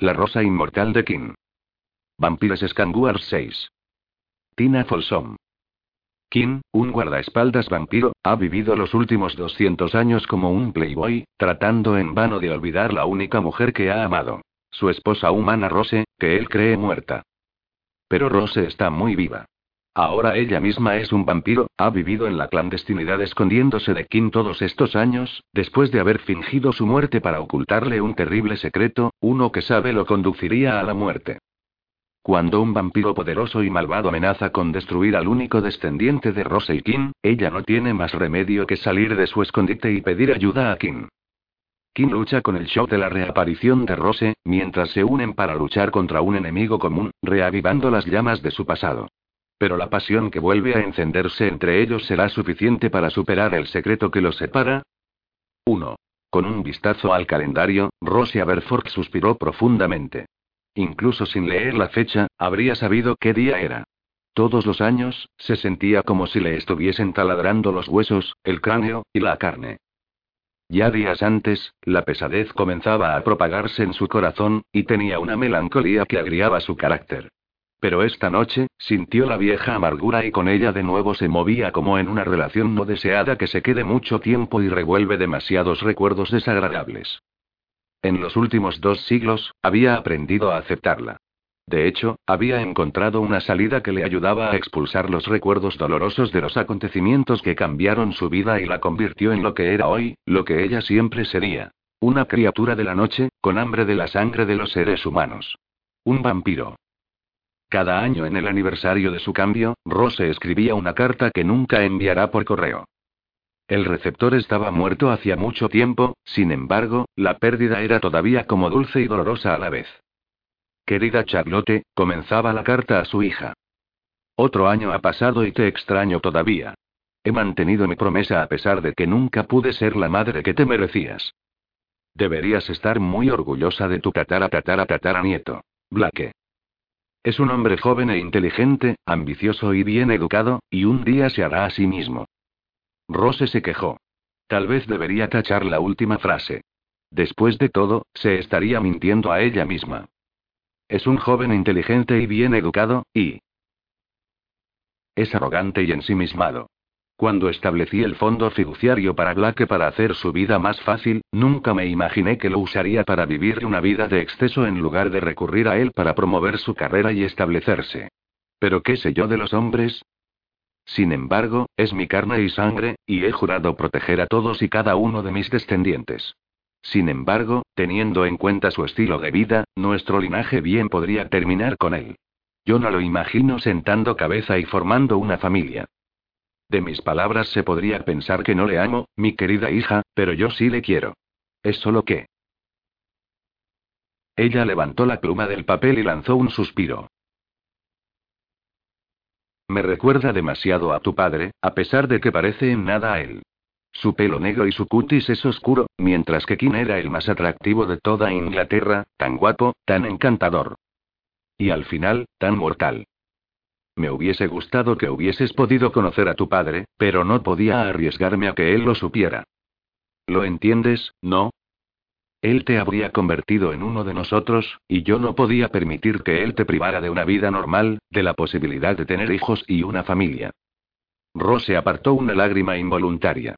La rosa inmortal de King. Vampires Scanguars 6. Tina Folsom. Kim, un guardaespaldas vampiro, ha vivido los últimos 200 años como un playboy, tratando en vano de olvidar la única mujer que ha amado. Su esposa humana Rose, que él cree muerta. Pero Rose está muy viva. Ahora ella misma es un vampiro, ha vivido en la clandestinidad escondiéndose de Kim todos estos años, después de haber fingido su muerte para ocultarle un terrible secreto, uno que sabe lo conduciría a la muerte. Cuando un vampiro poderoso y malvado amenaza con destruir al único descendiente de Rose y Kim, ella no tiene más remedio que salir de su escondite y pedir ayuda a Kim. Kim lucha con el shock de la reaparición de Rose, mientras se unen para luchar contra un enemigo común, reavivando las llamas de su pasado. Pero la pasión que vuelve a encenderse entre ellos será suficiente para superar el secreto que los separa. 1. Con un vistazo al calendario, Rose Aberforth suspiró profundamente. Incluso sin leer la fecha, habría sabido qué día era. Todos los años, se sentía como si le estuviesen taladrando los huesos, el cráneo, y la carne. Ya días antes, la pesadez comenzaba a propagarse en su corazón, y tenía una melancolía que agriaba su carácter. Pero esta noche, sintió la vieja amargura y con ella de nuevo se movía como en una relación no deseada que se quede mucho tiempo y revuelve demasiados recuerdos desagradables. En los últimos dos siglos, había aprendido a aceptarla. De hecho, había encontrado una salida que le ayudaba a expulsar los recuerdos dolorosos de los acontecimientos que cambiaron su vida y la convirtió en lo que era hoy, lo que ella siempre sería. Una criatura de la noche, con hambre de la sangre de los seres humanos. Un vampiro. Cada año en el aniversario de su cambio, Rose escribía una carta que nunca enviará por correo. El receptor estaba muerto hacía mucho tiempo, sin embargo, la pérdida era todavía como dulce y dolorosa a la vez. Querida Charlotte, comenzaba la carta a su hija. Otro año ha pasado y te extraño todavía. He mantenido mi promesa a pesar de que nunca pude ser la madre que te merecías. Deberías estar muy orgullosa de tu tatara tatara tatara nieto. Blake. Es un hombre joven e inteligente, ambicioso y bien educado, y un día se hará a sí mismo. Rose se quejó. Tal vez debería tachar la última frase. Después de todo, se estaría mintiendo a ella misma. Es un joven inteligente y bien educado, y... Es arrogante y ensimismado. Cuando establecí el fondo fiduciario para Blake para hacer su vida más fácil, nunca me imaginé que lo usaría para vivir una vida de exceso en lugar de recurrir a él para promover su carrera y establecerse. Pero qué sé yo de los hombres? Sin embargo, es mi carne y sangre, y he jurado proteger a todos y cada uno de mis descendientes. Sin embargo, teniendo en cuenta su estilo de vida, nuestro linaje bien podría terminar con él. Yo no lo imagino sentando cabeza y formando una familia. De mis palabras se podría pensar que no le amo, mi querida hija, pero yo sí le quiero. Es solo que... Ella levantó la pluma del papel y lanzó un suspiro. Me recuerda demasiado a tu padre, a pesar de que parece en nada a él. Su pelo negro y su cutis es oscuro, mientras que King era el más atractivo de toda Inglaterra, tan guapo, tan encantador. Y al final, tan mortal. Me hubiese gustado que hubieses podido conocer a tu padre, pero no podía arriesgarme a que él lo supiera. ¿Lo entiendes, no? Él te habría convertido en uno de nosotros, y yo no podía permitir que él te privara de una vida normal, de la posibilidad de tener hijos y una familia. Rose apartó una lágrima involuntaria.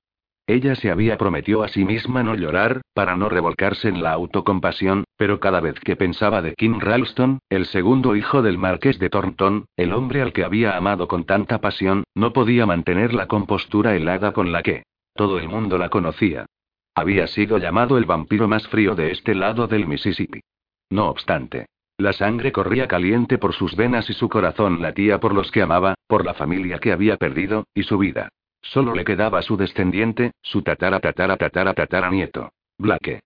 Ella se había prometido a sí misma no llorar, para no revolcarse en la autocompasión, pero cada vez que pensaba de Kim Ralston, el segundo hijo del marqués de Thornton, el hombre al que había amado con tanta pasión, no podía mantener la compostura helada con la que todo el mundo la conocía. Había sido llamado el vampiro más frío de este lado del Mississippi. No obstante, la sangre corría caliente por sus venas y su corazón latía por los que amaba, por la familia que había perdido, y su vida. Solo le quedaba su descendiente, su tatara tatara tatara tatara nieto. Blake.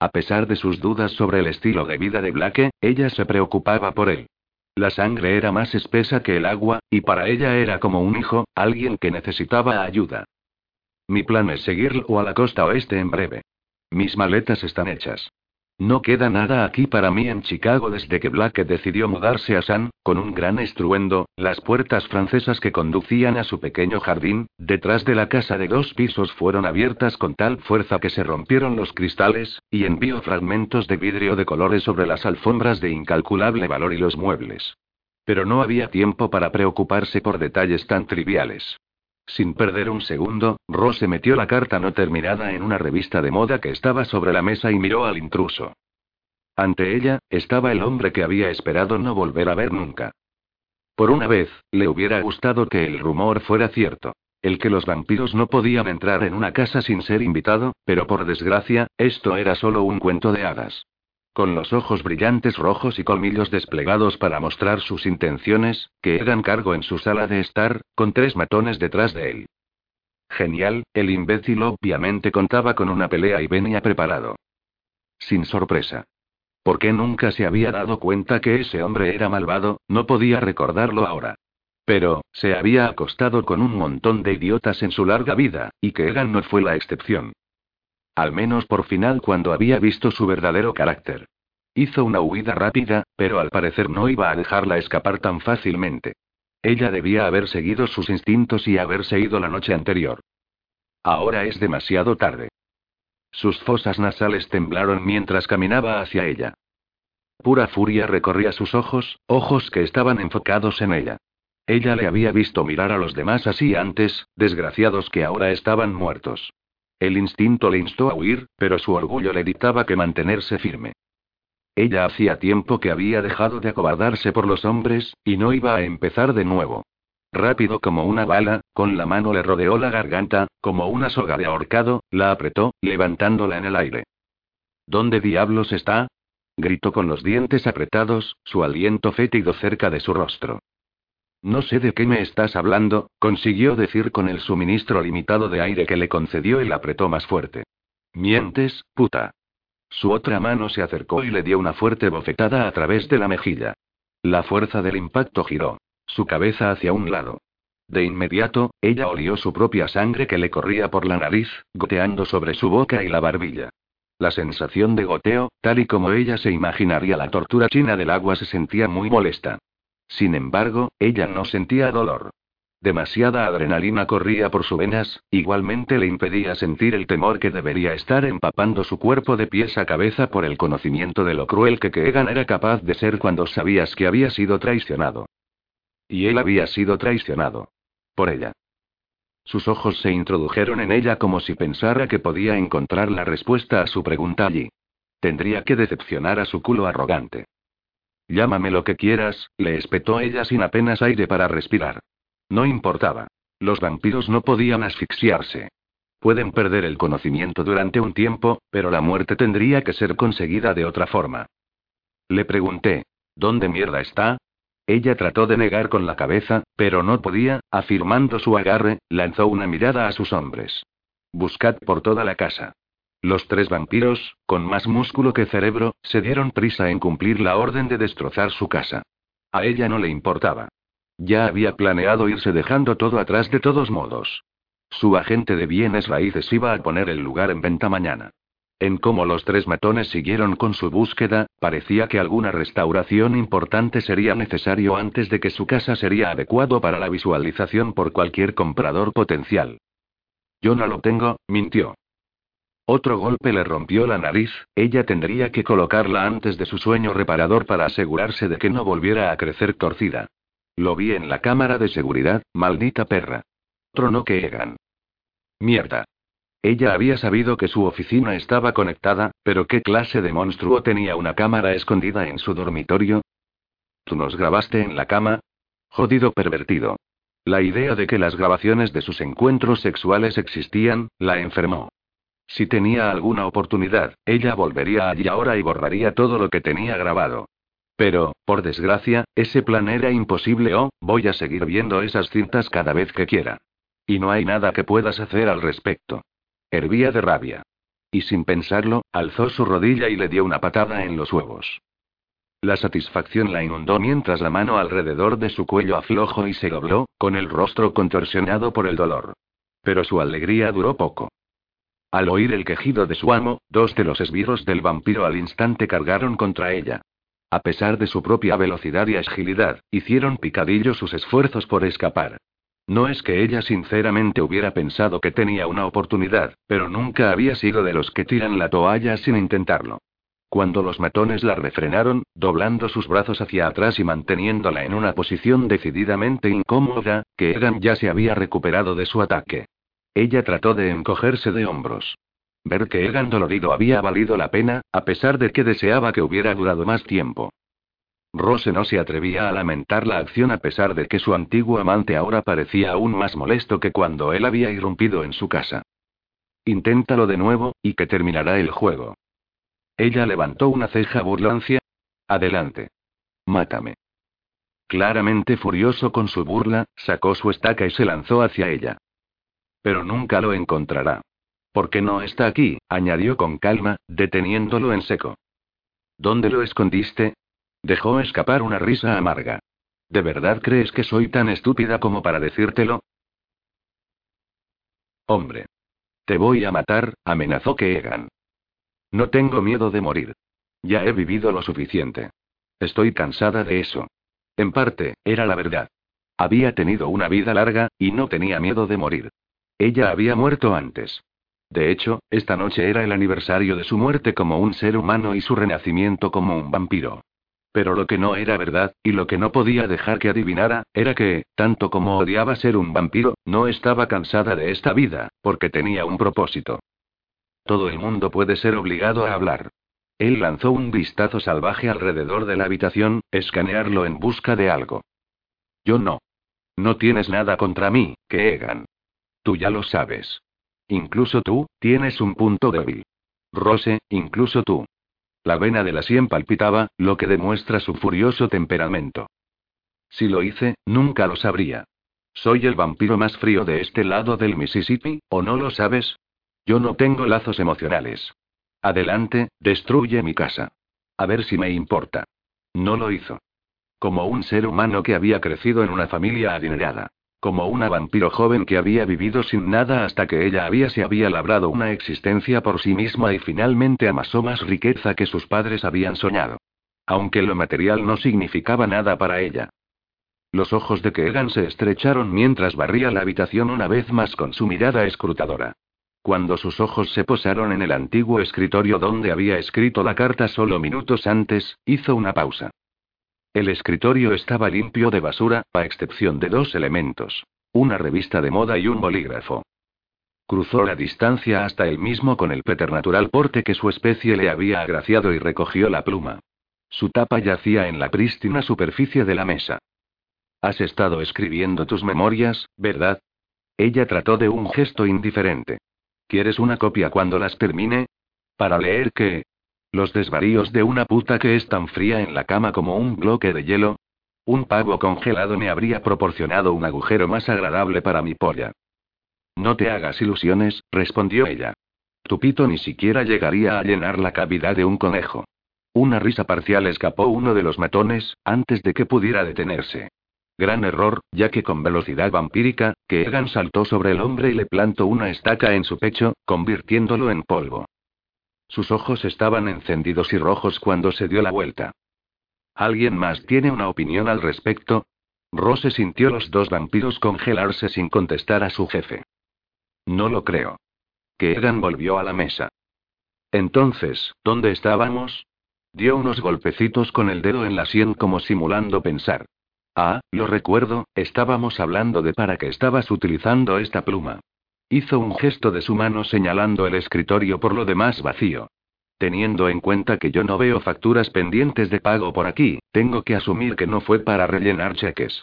A pesar de sus dudas sobre el estilo de vida de Blake, ella se preocupaba por él. La sangre era más espesa que el agua, y para ella era como un hijo, alguien que necesitaba ayuda. Mi plan es seguirlo a la costa oeste en breve. Mis maletas están hechas. No queda nada aquí para mí en Chicago desde que Black decidió mudarse a San, con un gran estruendo, las puertas francesas que conducían a su pequeño jardín, detrás de la casa de dos pisos fueron abiertas con tal fuerza que se rompieron los cristales, y envió fragmentos de vidrio de colores sobre las alfombras de incalculable valor y los muebles. Pero no había tiempo para preocuparse por detalles tan triviales. Sin perder un segundo, Rose metió la carta no terminada en una revista de moda que estaba sobre la mesa y miró al intruso. Ante ella, estaba el hombre que había esperado no volver a ver nunca. Por una vez, le hubiera gustado que el rumor fuera cierto. El que los vampiros no podían entrar en una casa sin ser invitado, pero por desgracia, esto era solo un cuento de hadas con los ojos brillantes rojos y colmillos desplegados para mostrar sus intenciones, que eran cargo en su sala de estar, con tres matones detrás de él. Genial, el imbécil obviamente contaba con una pelea y venía preparado. Sin sorpresa. ¿Por qué nunca se había dado cuenta que ese hombre era malvado? No podía recordarlo ahora. Pero, se había acostado con un montón de idiotas en su larga vida, y que Egan no fue la excepción. Al menos por final cuando había visto su verdadero carácter. Hizo una huida rápida, pero al parecer no iba a dejarla escapar tan fácilmente. Ella debía haber seguido sus instintos y haberse ido la noche anterior. Ahora es demasiado tarde. Sus fosas nasales temblaron mientras caminaba hacia ella. Pura furia recorría sus ojos, ojos que estaban enfocados en ella. Ella le había visto mirar a los demás así antes, desgraciados que ahora estaban muertos. El instinto le instó a huir, pero su orgullo le dictaba que mantenerse firme. Ella hacía tiempo que había dejado de acobardarse por los hombres, y no iba a empezar de nuevo. Rápido como una bala, con la mano le rodeó la garganta, como una soga de ahorcado, la apretó, levantándola en el aire. ¿Dónde diablos está? gritó con los dientes apretados, su aliento fétido cerca de su rostro. No sé de qué me estás hablando, consiguió decir con el suministro limitado de aire que le concedió y la apretó más fuerte. Mientes, puta. Su otra mano se acercó y le dio una fuerte bofetada a través de la mejilla. La fuerza del impacto giró su cabeza hacia un lado. De inmediato, ella olió su propia sangre que le corría por la nariz, goteando sobre su boca y la barbilla. La sensación de goteo, tal y como ella se imaginaría la tortura china del agua, se sentía muy molesta. Sin embargo, ella no sentía dolor. Demasiada adrenalina corría por sus venas, igualmente le impedía sentir el temor que debería estar empapando su cuerpo de pies a cabeza por el conocimiento de lo cruel que Keegan era capaz de ser cuando sabías que había sido traicionado. Y él había sido traicionado. Por ella. Sus ojos se introdujeron en ella como si pensara que podía encontrar la respuesta a su pregunta allí. Tendría que decepcionar a su culo arrogante. Llámame lo que quieras, le espetó ella sin apenas aire para respirar. No importaba. Los vampiros no podían asfixiarse. Pueden perder el conocimiento durante un tiempo, pero la muerte tendría que ser conseguida de otra forma. Le pregunté, ¿dónde mierda está? Ella trató de negar con la cabeza, pero no podía, afirmando su agarre, lanzó una mirada a sus hombres. Buscad por toda la casa. Los tres vampiros, con más músculo que cerebro, se dieron prisa en cumplir la orden de destrozar su casa. A ella no le importaba. Ya había planeado irse dejando todo atrás de todos modos. Su agente de bienes raíces iba a poner el lugar en venta mañana. En cómo los tres matones siguieron con su búsqueda, parecía que alguna restauración importante sería necesario antes de que su casa sería adecuado para la visualización por cualquier comprador potencial. Yo no lo tengo, mintió. Otro golpe le rompió la nariz, ella tendría que colocarla antes de su sueño reparador para asegurarse de que no volviera a crecer torcida. Lo vi en la cámara de seguridad, maldita perra. Tronó que Egan. Mierda. Ella había sabido que su oficina estaba conectada, pero ¿qué clase de monstruo tenía una cámara escondida en su dormitorio? ¿Tú nos grabaste en la cama? Jodido pervertido. La idea de que las grabaciones de sus encuentros sexuales existían, la enfermó. Si tenía alguna oportunidad, ella volvería allí ahora y borraría todo lo que tenía grabado. Pero, por desgracia, ese plan era imposible o, voy a seguir viendo esas cintas cada vez que quiera. Y no hay nada que puedas hacer al respecto. Hervía de rabia. Y sin pensarlo, alzó su rodilla y le dio una patada en los huevos. La satisfacción la inundó mientras la mano alrededor de su cuello aflojó y se dobló, con el rostro contorsionado por el dolor. Pero su alegría duró poco. Al oír el quejido de su amo, dos de los esbirros del vampiro al instante cargaron contra ella. A pesar de su propia velocidad y agilidad, hicieron picadillo sus esfuerzos por escapar. No es que ella sinceramente hubiera pensado que tenía una oportunidad, pero nunca había sido de los que tiran la toalla sin intentarlo. Cuando los matones la refrenaron, doblando sus brazos hacia atrás y manteniéndola en una posición decididamente incómoda, que Egan ya se había recuperado de su ataque. Ella trató de encogerse de hombros. Ver que Egan dolorido había valido la pena, a pesar de que deseaba que hubiera durado más tiempo. Rose no se atrevía a lamentar la acción a pesar de que su antiguo amante ahora parecía aún más molesto que cuando él había irrumpido en su casa. Inténtalo de nuevo, y que terminará el juego. Ella levantó una ceja burlancia. Adelante. Mátame. Claramente furioso con su burla, sacó su estaca y se lanzó hacia ella. Pero nunca lo encontrará. Porque no está aquí, añadió con calma, deteniéndolo en seco. ¿Dónde lo escondiste? Dejó escapar una risa amarga. ¿De verdad crees que soy tan estúpida como para decírtelo? Hombre. Te voy a matar, amenazó Keegan. No tengo miedo de morir. Ya he vivido lo suficiente. Estoy cansada de eso. En parte, era la verdad. Había tenido una vida larga, y no tenía miedo de morir. Ella había muerto antes. De hecho, esta noche era el aniversario de su muerte como un ser humano y su renacimiento como un vampiro. Pero lo que no era verdad, y lo que no podía dejar que adivinara, era que, tanto como odiaba ser un vampiro, no estaba cansada de esta vida, porque tenía un propósito. Todo el mundo puede ser obligado a hablar. Él lanzó un vistazo salvaje alrededor de la habitación, escanearlo en busca de algo. Yo no. No tienes nada contra mí, que Egan. Tú ya lo sabes. Incluso tú, tienes un punto débil. Rose, incluso tú. La vena de la sien palpitaba, lo que demuestra su furioso temperamento. Si lo hice, nunca lo sabría. Soy el vampiro más frío de este lado del Mississippi, ¿o no lo sabes? Yo no tengo lazos emocionales. Adelante, destruye mi casa. A ver si me importa. No lo hizo. Como un ser humano que había crecido en una familia adinerada. Como una vampiro joven que había vivido sin nada hasta que ella había se había labrado una existencia por sí misma y finalmente amasó más riqueza que sus padres habían soñado. Aunque lo material no significaba nada para ella. Los ojos de Keegan se estrecharon mientras barría la habitación una vez más con su mirada escrutadora. Cuando sus ojos se posaron en el antiguo escritorio donde había escrito la carta solo minutos antes, hizo una pausa. El escritorio estaba limpio de basura, a excepción de dos elementos. Una revista de moda y un bolígrafo. Cruzó la distancia hasta él mismo con el preternatural porte que su especie le había agraciado y recogió la pluma. Su tapa yacía en la prístina superficie de la mesa. Has estado escribiendo tus memorias, ¿verdad? Ella trató de un gesto indiferente. ¿Quieres una copia cuando las termine? ¿Para leer qué? Los desvaríos de una puta que es tan fría en la cama como un bloque de hielo. Un pavo congelado me habría proporcionado un agujero más agradable para mi polla. No te hagas ilusiones, respondió ella. Tu pito ni siquiera llegaría a llenar la cavidad de un conejo. Una risa parcial escapó uno de los matones, antes de que pudiera detenerse. Gran error, ya que con velocidad vampírica, que Egan saltó sobre el hombre y le plantó una estaca en su pecho, convirtiéndolo en polvo. Sus ojos estaban encendidos y rojos cuando se dio la vuelta. ¿Alguien más tiene una opinión al respecto? Rose sintió los dos vampiros congelarse sin contestar a su jefe. No lo creo. Que Egan volvió a la mesa. Entonces, ¿dónde estábamos? Dio unos golpecitos con el dedo en la sien como simulando pensar. Ah, lo recuerdo, estábamos hablando de para qué estabas utilizando esta pluma. Hizo un gesto de su mano señalando el escritorio por lo demás vacío. Teniendo en cuenta que yo no veo facturas pendientes de pago por aquí, tengo que asumir que no fue para rellenar cheques.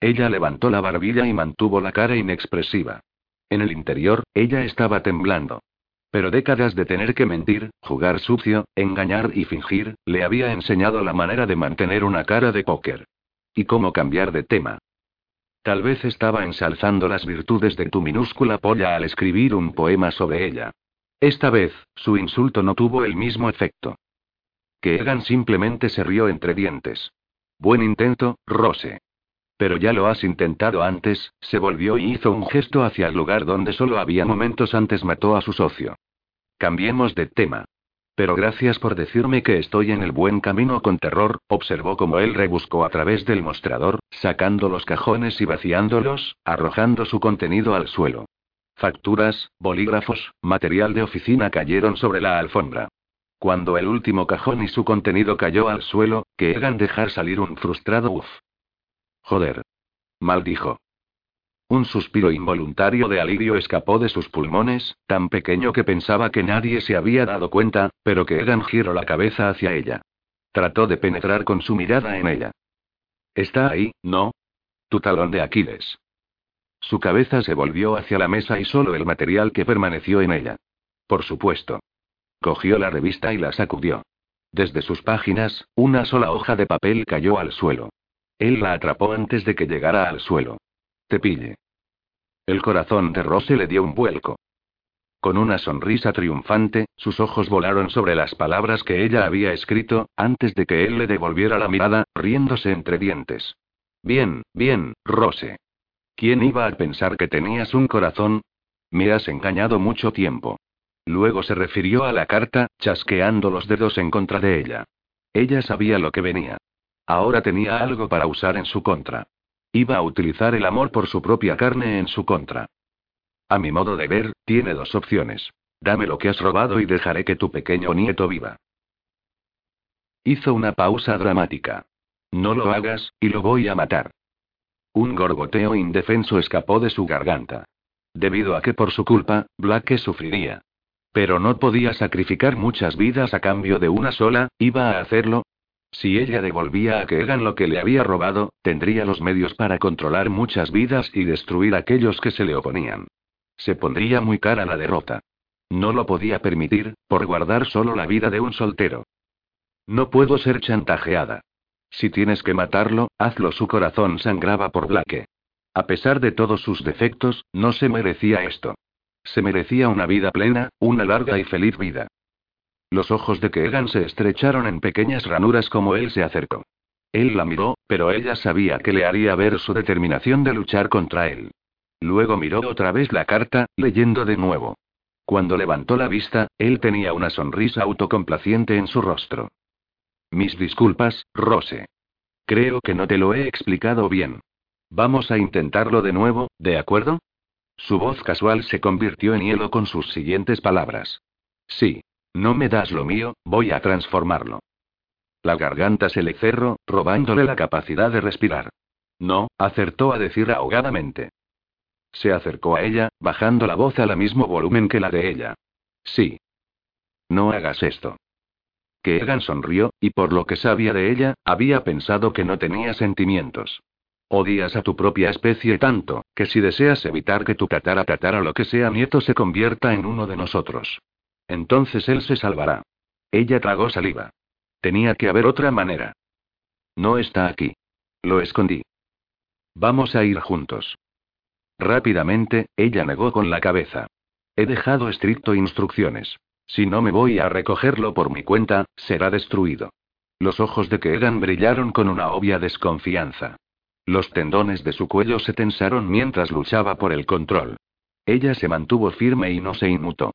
Ella levantó la barbilla y mantuvo la cara inexpresiva. En el interior, ella estaba temblando. Pero décadas de tener que mentir, jugar sucio, engañar y fingir, le había enseñado la manera de mantener una cara de póker. Y cómo cambiar de tema. Tal vez estaba ensalzando las virtudes de tu minúscula polla al escribir un poema sobre ella. Esta vez, su insulto no tuvo el mismo efecto. Que simplemente se rió entre dientes. Buen intento, Rose. Pero ya lo has intentado antes, se volvió y hizo un gesto hacia el lugar donde solo había momentos antes mató a su socio. cambiemos de tema. Pero gracias por decirme que estoy en el buen camino con terror, observó como él rebuscó a través del mostrador, sacando los cajones y vaciándolos, arrojando su contenido al suelo. Facturas, bolígrafos, material de oficina cayeron sobre la alfombra. Cuando el último cajón y su contenido cayó al suelo, que Egan dejar salir un frustrado uff. Joder. Maldijo. Un suspiro involuntario de alivio escapó de sus pulmones, tan pequeño que pensaba que nadie se había dado cuenta, pero que Egan giró la cabeza hacia ella. Trató de penetrar con su mirada en ella. Está ahí, ¿no? Tu talón de Aquiles. Su cabeza se volvió hacia la mesa y solo el material que permaneció en ella. Por supuesto. Cogió la revista y la sacudió. Desde sus páginas, una sola hoja de papel cayó al suelo. Él la atrapó antes de que llegara al suelo. Te pille. El corazón de Rose le dio un vuelco. Con una sonrisa triunfante, sus ojos volaron sobre las palabras que ella había escrito, antes de que él le devolviera la mirada, riéndose entre dientes. Bien, bien, Rose. ¿Quién iba a pensar que tenías un corazón? Me has engañado mucho tiempo. Luego se refirió a la carta, chasqueando los dedos en contra de ella. Ella sabía lo que venía. Ahora tenía algo para usar en su contra. Iba a utilizar el amor por su propia carne en su contra. A mi modo de ver, tiene dos opciones. Dame lo que has robado y dejaré que tu pequeño nieto viva. Hizo una pausa dramática. No lo hagas, y lo voy a matar. Un gorgoteo indefenso escapó de su garganta. Debido a que por su culpa, Blake sufriría. Pero no podía sacrificar muchas vidas a cambio de una sola, iba a hacerlo, si ella devolvía a Keegan lo que le había robado, tendría los medios para controlar muchas vidas y destruir a aquellos que se le oponían. Se pondría muy cara la derrota. No lo podía permitir, por guardar solo la vida de un soltero. No puedo ser chantajeada. Si tienes que matarlo, hazlo. Su corazón sangraba por Blake. A pesar de todos sus defectos, no se merecía esto. Se merecía una vida plena, una larga y feliz vida. Los ojos de Keegan se estrecharon en pequeñas ranuras como él se acercó. Él la miró, pero ella sabía que le haría ver su determinación de luchar contra él. Luego miró otra vez la carta, leyendo de nuevo. Cuando levantó la vista, él tenía una sonrisa autocomplaciente en su rostro. Mis disculpas, Rose. Creo que no te lo he explicado bien. Vamos a intentarlo de nuevo, ¿de acuerdo? Su voz casual se convirtió en hielo con sus siguientes palabras. Sí. No me das lo mío, voy a transformarlo. La garganta se le cerró, robándole la capacidad de respirar. No, acertó a decir ahogadamente. Se acercó a ella, bajando la voz al mismo volumen que la de ella. Sí. No hagas esto. Que sonrió, y por lo que sabía de ella, había pensado que no tenía sentimientos. Odias a tu propia especie tanto, que si deseas evitar que tu tatara tatara lo que sea nieto se convierta en uno de nosotros. Entonces él se salvará. Ella tragó saliva. Tenía que haber otra manera. No está aquí. Lo escondí. Vamos a ir juntos. Rápidamente, ella negó con la cabeza. He dejado estricto instrucciones. Si no me voy a recogerlo por mi cuenta, será destruido. Los ojos de Keegan brillaron con una obvia desconfianza. Los tendones de su cuello se tensaron mientras luchaba por el control. Ella se mantuvo firme y no se inmutó.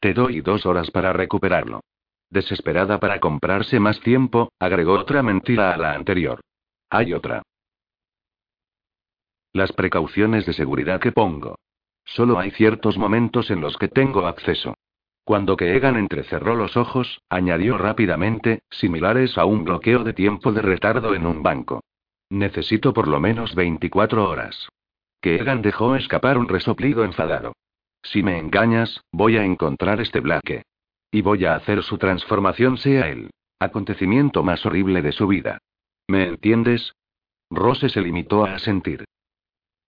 Te doy dos horas para recuperarlo. Desesperada para comprarse más tiempo, agregó otra mentira a la anterior. Hay otra. Las precauciones de seguridad que pongo. Solo hay ciertos momentos en los que tengo acceso. Cuando Keegan entrecerró los ojos, añadió rápidamente, similares a un bloqueo de tiempo de retardo en un banco. Necesito por lo menos 24 horas. Keegan dejó escapar un resoplido enfadado. Si me engañas, voy a encontrar este Blake. Y voy a hacer su transformación sea el acontecimiento más horrible de su vida. ¿Me entiendes? Rose se limitó a asentir.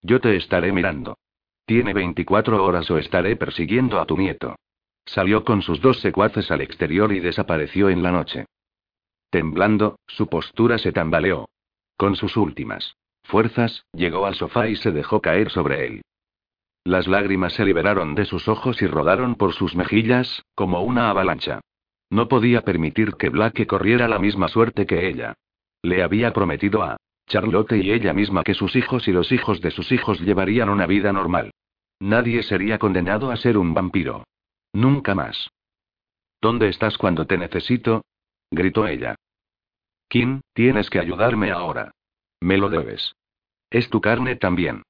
Yo te estaré mirando. Tiene 24 horas o estaré persiguiendo a tu nieto. Salió con sus dos secuaces al exterior y desapareció en la noche. Temblando, su postura se tambaleó. Con sus últimas fuerzas, llegó al sofá y se dejó caer sobre él. Las lágrimas se liberaron de sus ojos y rodaron por sus mejillas, como una avalancha. No podía permitir que Blake corriera la misma suerte que ella. Le había prometido a Charlotte y ella misma que sus hijos y los hijos de sus hijos llevarían una vida normal. Nadie sería condenado a ser un vampiro. Nunca más. ¿Dónde estás cuando te necesito? gritó ella. Kim, tienes que ayudarme ahora. Me lo debes. Es tu carne también.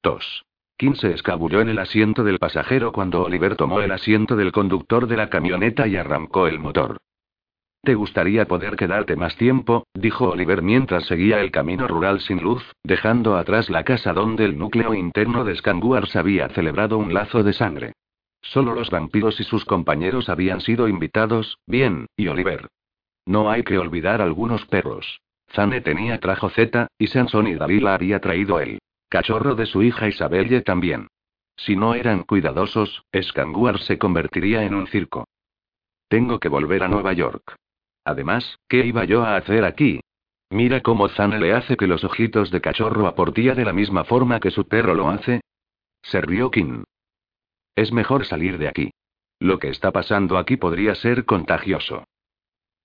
Tos. Kim se escabulló en el asiento del pasajero cuando Oliver tomó el asiento del conductor de la camioneta y arrancó el motor. ¿Te gustaría poder quedarte más tiempo? dijo Oliver mientras seguía el camino rural sin luz, dejando atrás la casa donde el núcleo interno de Scanguars había celebrado un lazo de sangre. Solo los vampiros y sus compañeros habían sido invitados, bien, y Oliver. No hay que olvidar algunos perros. Zane tenía trajo Z, y Sanson y Dalila había traído el cachorro de su hija Isabelle también. Si no eran cuidadosos, Scanguar se convertiría en un circo. Tengo que volver a Nueva York. Además, ¿qué iba yo a hacer aquí? Mira cómo Zane le hace que los ojitos de cachorro aportía de la misma forma que su perro lo hace. Se rió. Es mejor salir de aquí. Lo que está pasando aquí podría ser contagioso.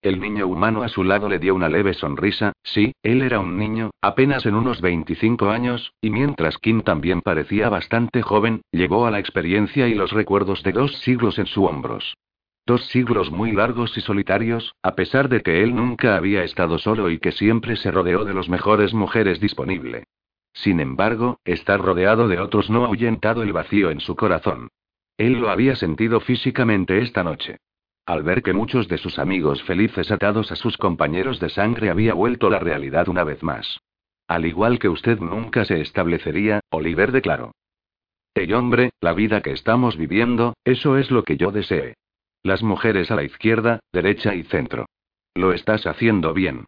El niño humano a su lado le dio una leve sonrisa, sí, él era un niño, apenas en unos 25 años, y mientras Kim también parecía bastante joven, llegó a la experiencia y los recuerdos de dos siglos en sus hombros. Dos siglos muy largos y solitarios, a pesar de que él nunca había estado solo y que siempre se rodeó de las mejores mujeres disponible. Sin embargo, estar rodeado de otros no ha ahuyentado el vacío en su corazón. Él lo había sentido físicamente esta noche. Al ver que muchos de sus amigos felices atados a sus compañeros de sangre había vuelto la realidad una vez más. Al igual que usted nunca se establecería, Oliver declaró. Hey hombre, la vida que estamos viviendo, eso es lo que yo desee. Las mujeres a la izquierda, derecha y centro. Lo estás haciendo bien.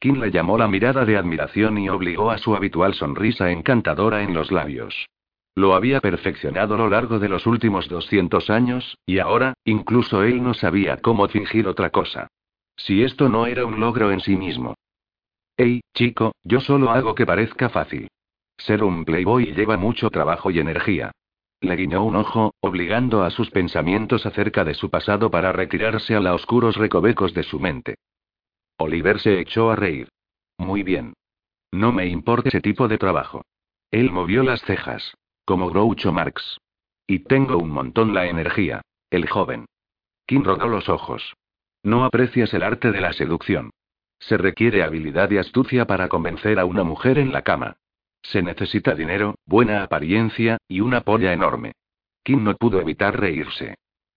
Kim le llamó la mirada de admiración y obligó a su habitual sonrisa encantadora en los labios. Lo había perfeccionado a lo largo de los últimos 200 años, y ahora, incluso él no sabía cómo fingir otra cosa. Si esto no era un logro en sí mismo. Hey, chico, yo solo hago que parezca fácil. Ser un playboy lleva mucho trabajo y energía. Le guiñó un ojo, obligando a sus pensamientos acerca de su pasado para retirarse a los oscuros recovecos de su mente. Oliver se echó a reír. Muy bien. No me importa ese tipo de trabajo. Él movió las cejas. Como Groucho Marx. Y tengo un montón la energía. El joven. Kim rodó los ojos. No aprecias el arte de la seducción. Se requiere habilidad y astucia para convencer a una mujer en la cama. Se necesita dinero, buena apariencia, y una polla enorme. Kim no pudo evitar reírse.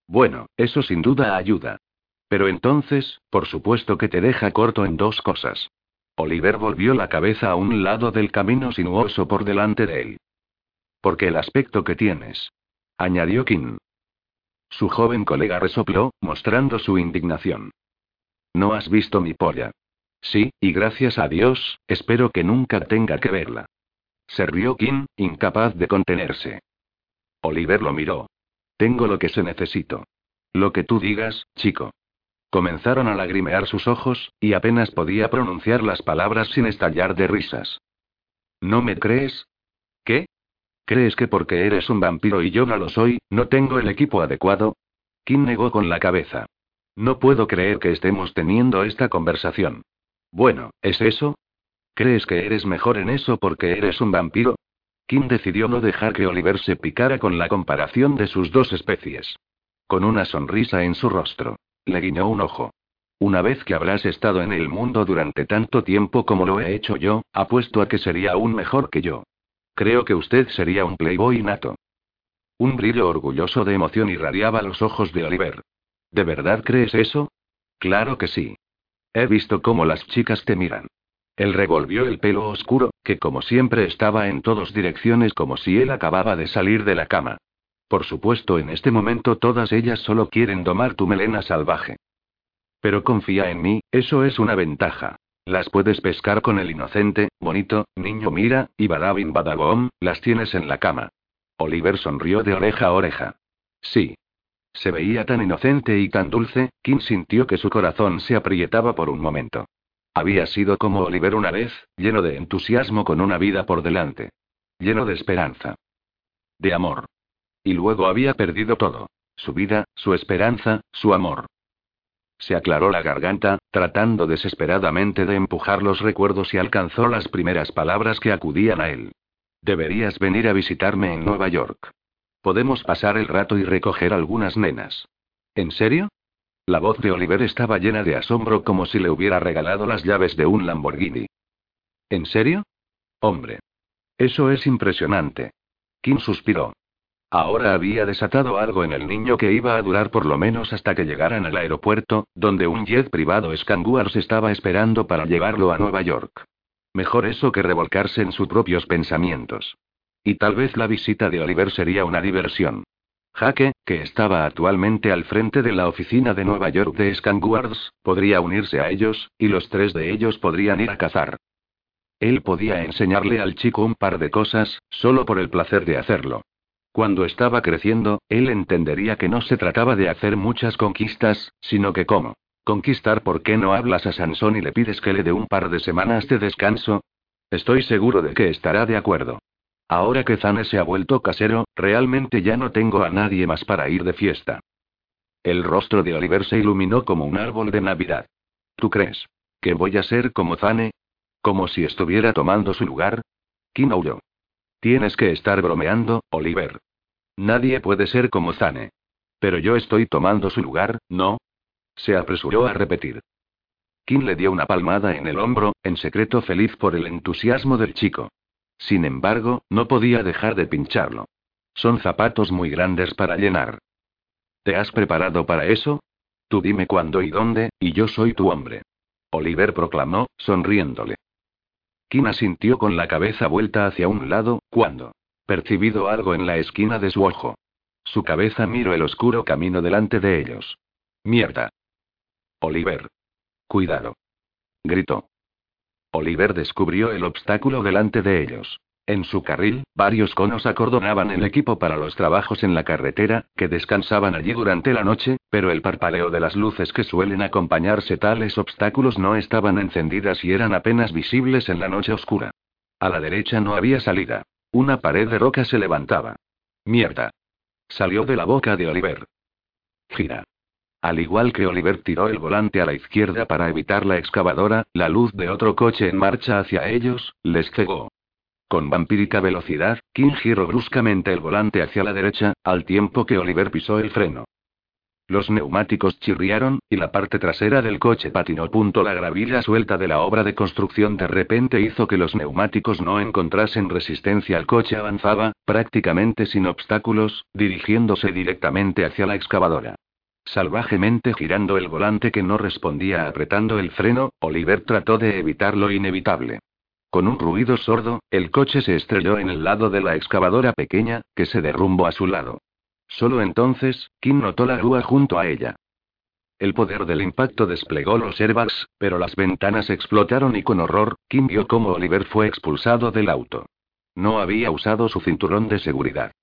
Bueno, eso sin duda ayuda. Pero entonces, por supuesto que te deja corto en dos cosas. Oliver volvió la cabeza a un lado del camino sinuoso por delante de él. Porque el aspecto que tienes. Añadió Kim. Su joven colega resopló, mostrando su indignación. No has visto mi polla. Sí, y gracias a Dios, espero que nunca tenga que verla. Se rió Kim, incapaz de contenerse. Oliver lo miró. Tengo lo que se necesito. Lo que tú digas, chico. Comenzaron a lagrimear sus ojos, y apenas podía pronunciar las palabras sin estallar de risas. ¿No me crees? ¿Qué? ¿Crees que porque eres un vampiro y yo no lo soy, no tengo el equipo adecuado? Kim negó con la cabeza. No puedo creer que estemos teniendo esta conversación. Bueno, ¿es eso? ¿Crees que eres mejor en eso porque eres un vampiro? Kim decidió no dejar que Oliver se picara con la comparación de sus dos especies. Con una sonrisa en su rostro. Le guiñó un ojo. Una vez que habrás estado en el mundo durante tanto tiempo como lo he hecho yo, apuesto a que sería aún mejor que yo. Creo que usted sería un playboy nato. Un brillo orgulloso de emoción irradiaba los ojos de Oliver. ¿De verdad crees eso? Claro que sí. He visto cómo las chicas te miran. Él revolvió el pelo oscuro, que como siempre estaba en todas direcciones como si él acababa de salir de la cama. Por supuesto, en este momento todas ellas solo quieren domar tu melena salvaje. Pero confía en mí, eso es una ventaja. Las puedes pescar con el inocente, bonito, niño mira, y badabin badabom, las tienes en la cama. Oliver sonrió de oreja a oreja. Sí. Se veía tan inocente y tan dulce, Kim sintió que su corazón se aprietaba por un momento. Había sido como Oliver una vez, lleno de entusiasmo con una vida por delante. Lleno de esperanza. De amor. Y luego había perdido todo. Su vida, su esperanza, su amor. Se aclaró la garganta, tratando desesperadamente de empujar los recuerdos y alcanzó las primeras palabras que acudían a él. Deberías venir a visitarme en Nueva York. Podemos pasar el rato y recoger algunas nenas. ¿En serio? La voz de Oliver estaba llena de asombro como si le hubiera regalado las llaves de un Lamborghini. ¿En serio? Hombre. Eso es impresionante. Kim suspiró. Ahora había desatado algo en el niño que iba a durar por lo menos hasta que llegaran al aeropuerto, donde un jet privado Scanguars estaba esperando para llevarlo a Nueva York. Mejor eso que revolcarse en sus propios pensamientos. Y tal vez la visita de Oliver sería una diversión. Jaque, que estaba actualmente al frente de la oficina de Nueva York de Scanguards, podría unirse a ellos, y los tres de ellos podrían ir a cazar. Él podía enseñarle al chico un par de cosas, solo por el placer de hacerlo. Cuando estaba creciendo, él entendería que no se trataba de hacer muchas conquistas, sino que cómo. Conquistar por qué no hablas a Sansón y le pides que le dé un par de semanas de descanso. Estoy seguro de que estará de acuerdo. Ahora que Zane se ha vuelto casero, realmente ya no tengo a nadie más para ir de fiesta. El rostro de Oliver se iluminó como un árbol de Navidad. ¿Tú crees? ¿Que voy a ser como Zane? ¿Como si estuviera tomando su lugar? Kim. Tienes que estar bromeando, Oliver. Nadie puede ser como Zane. Pero yo estoy tomando su lugar, ¿no? Se apresuró a repetir. Kim le dio una palmada en el hombro, en secreto feliz por el entusiasmo del chico. Sin embargo, no podía dejar de pincharlo. Son zapatos muy grandes para llenar. ¿Te has preparado para eso? Tú dime cuándo y dónde, y yo soy tu hombre. Oliver proclamó, sonriéndole. Kim asintió con la cabeza vuelta hacia un lado, cuando percibido algo en la esquina de su ojo. Su cabeza miró el oscuro camino delante de ellos. Mierda. Oliver. Cuidado. Gritó. Oliver descubrió el obstáculo delante de ellos. En su carril, varios conos acordonaban el equipo para los trabajos en la carretera, que descansaban allí durante la noche, pero el parpaleo de las luces que suelen acompañarse tales obstáculos no estaban encendidas y eran apenas visibles en la noche oscura. A la derecha no había salida. Una pared de roca se levantaba. Mierda. Salió de la boca de Oliver. Gira. Al igual que Oliver tiró el volante a la izquierda para evitar la excavadora, la luz de otro coche en marcha hacia ellos, les cegó. Con vampírica velocidad, King giró bruscamente el volante hacia la derecha, al tiempo que Oliver pisó el freno. Los neumáticos chirriaron, y la parte trasera del coche patinó. La gravilla suelta de la obra de construcción de repente hizo que los neumáticos no encontrasen resistencia. El coche avanzaba, prácticamente sin obstáculos, dirigiéndose directamente hacia la excavadora. Salvajemente girando el volante que no respondía apretando el freno, Oliver trató de evitar lo inevitable. Con un ruido sordo, el coche se estrelló en el lado de la excavadora pequeña, que se derrumbó a su lado. Solo entonces, Kim notó la grúa junto a ella. El poder del impacto desplegó los airbags, pero las ventanas explotaron y con horror, Kim vio cómo Oliver fue expulsado del auto. No había usado su cinturón de seguridad.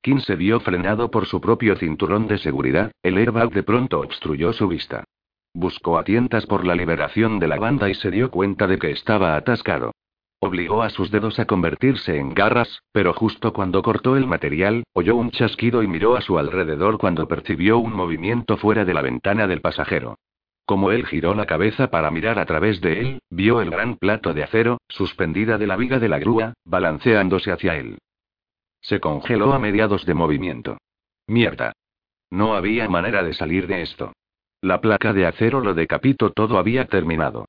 Kim se vio frenado por su propio cinturón de seguridad, el airbag de pronto obstruyó su vista. Buscó a tientas por la liberación de la banda y se dio cuenta de que estaba atascado. Obligó a sus dedos a convertirse en garras, pero justo cuando cortó el material, oyó un chasquido y miró a su alrededor cuando percibió un movimiento fuera de la ventana del pasajero. Como él giró la cabeza para mirar a través de él, vio el gran plato de acero, suspendida de la viga de la grúa, balanceándose hacia él. Se congeló a mediados de movimiento. Mierda. No había manera de salir de esto. La placa de acero lo decapitó todo había terminado.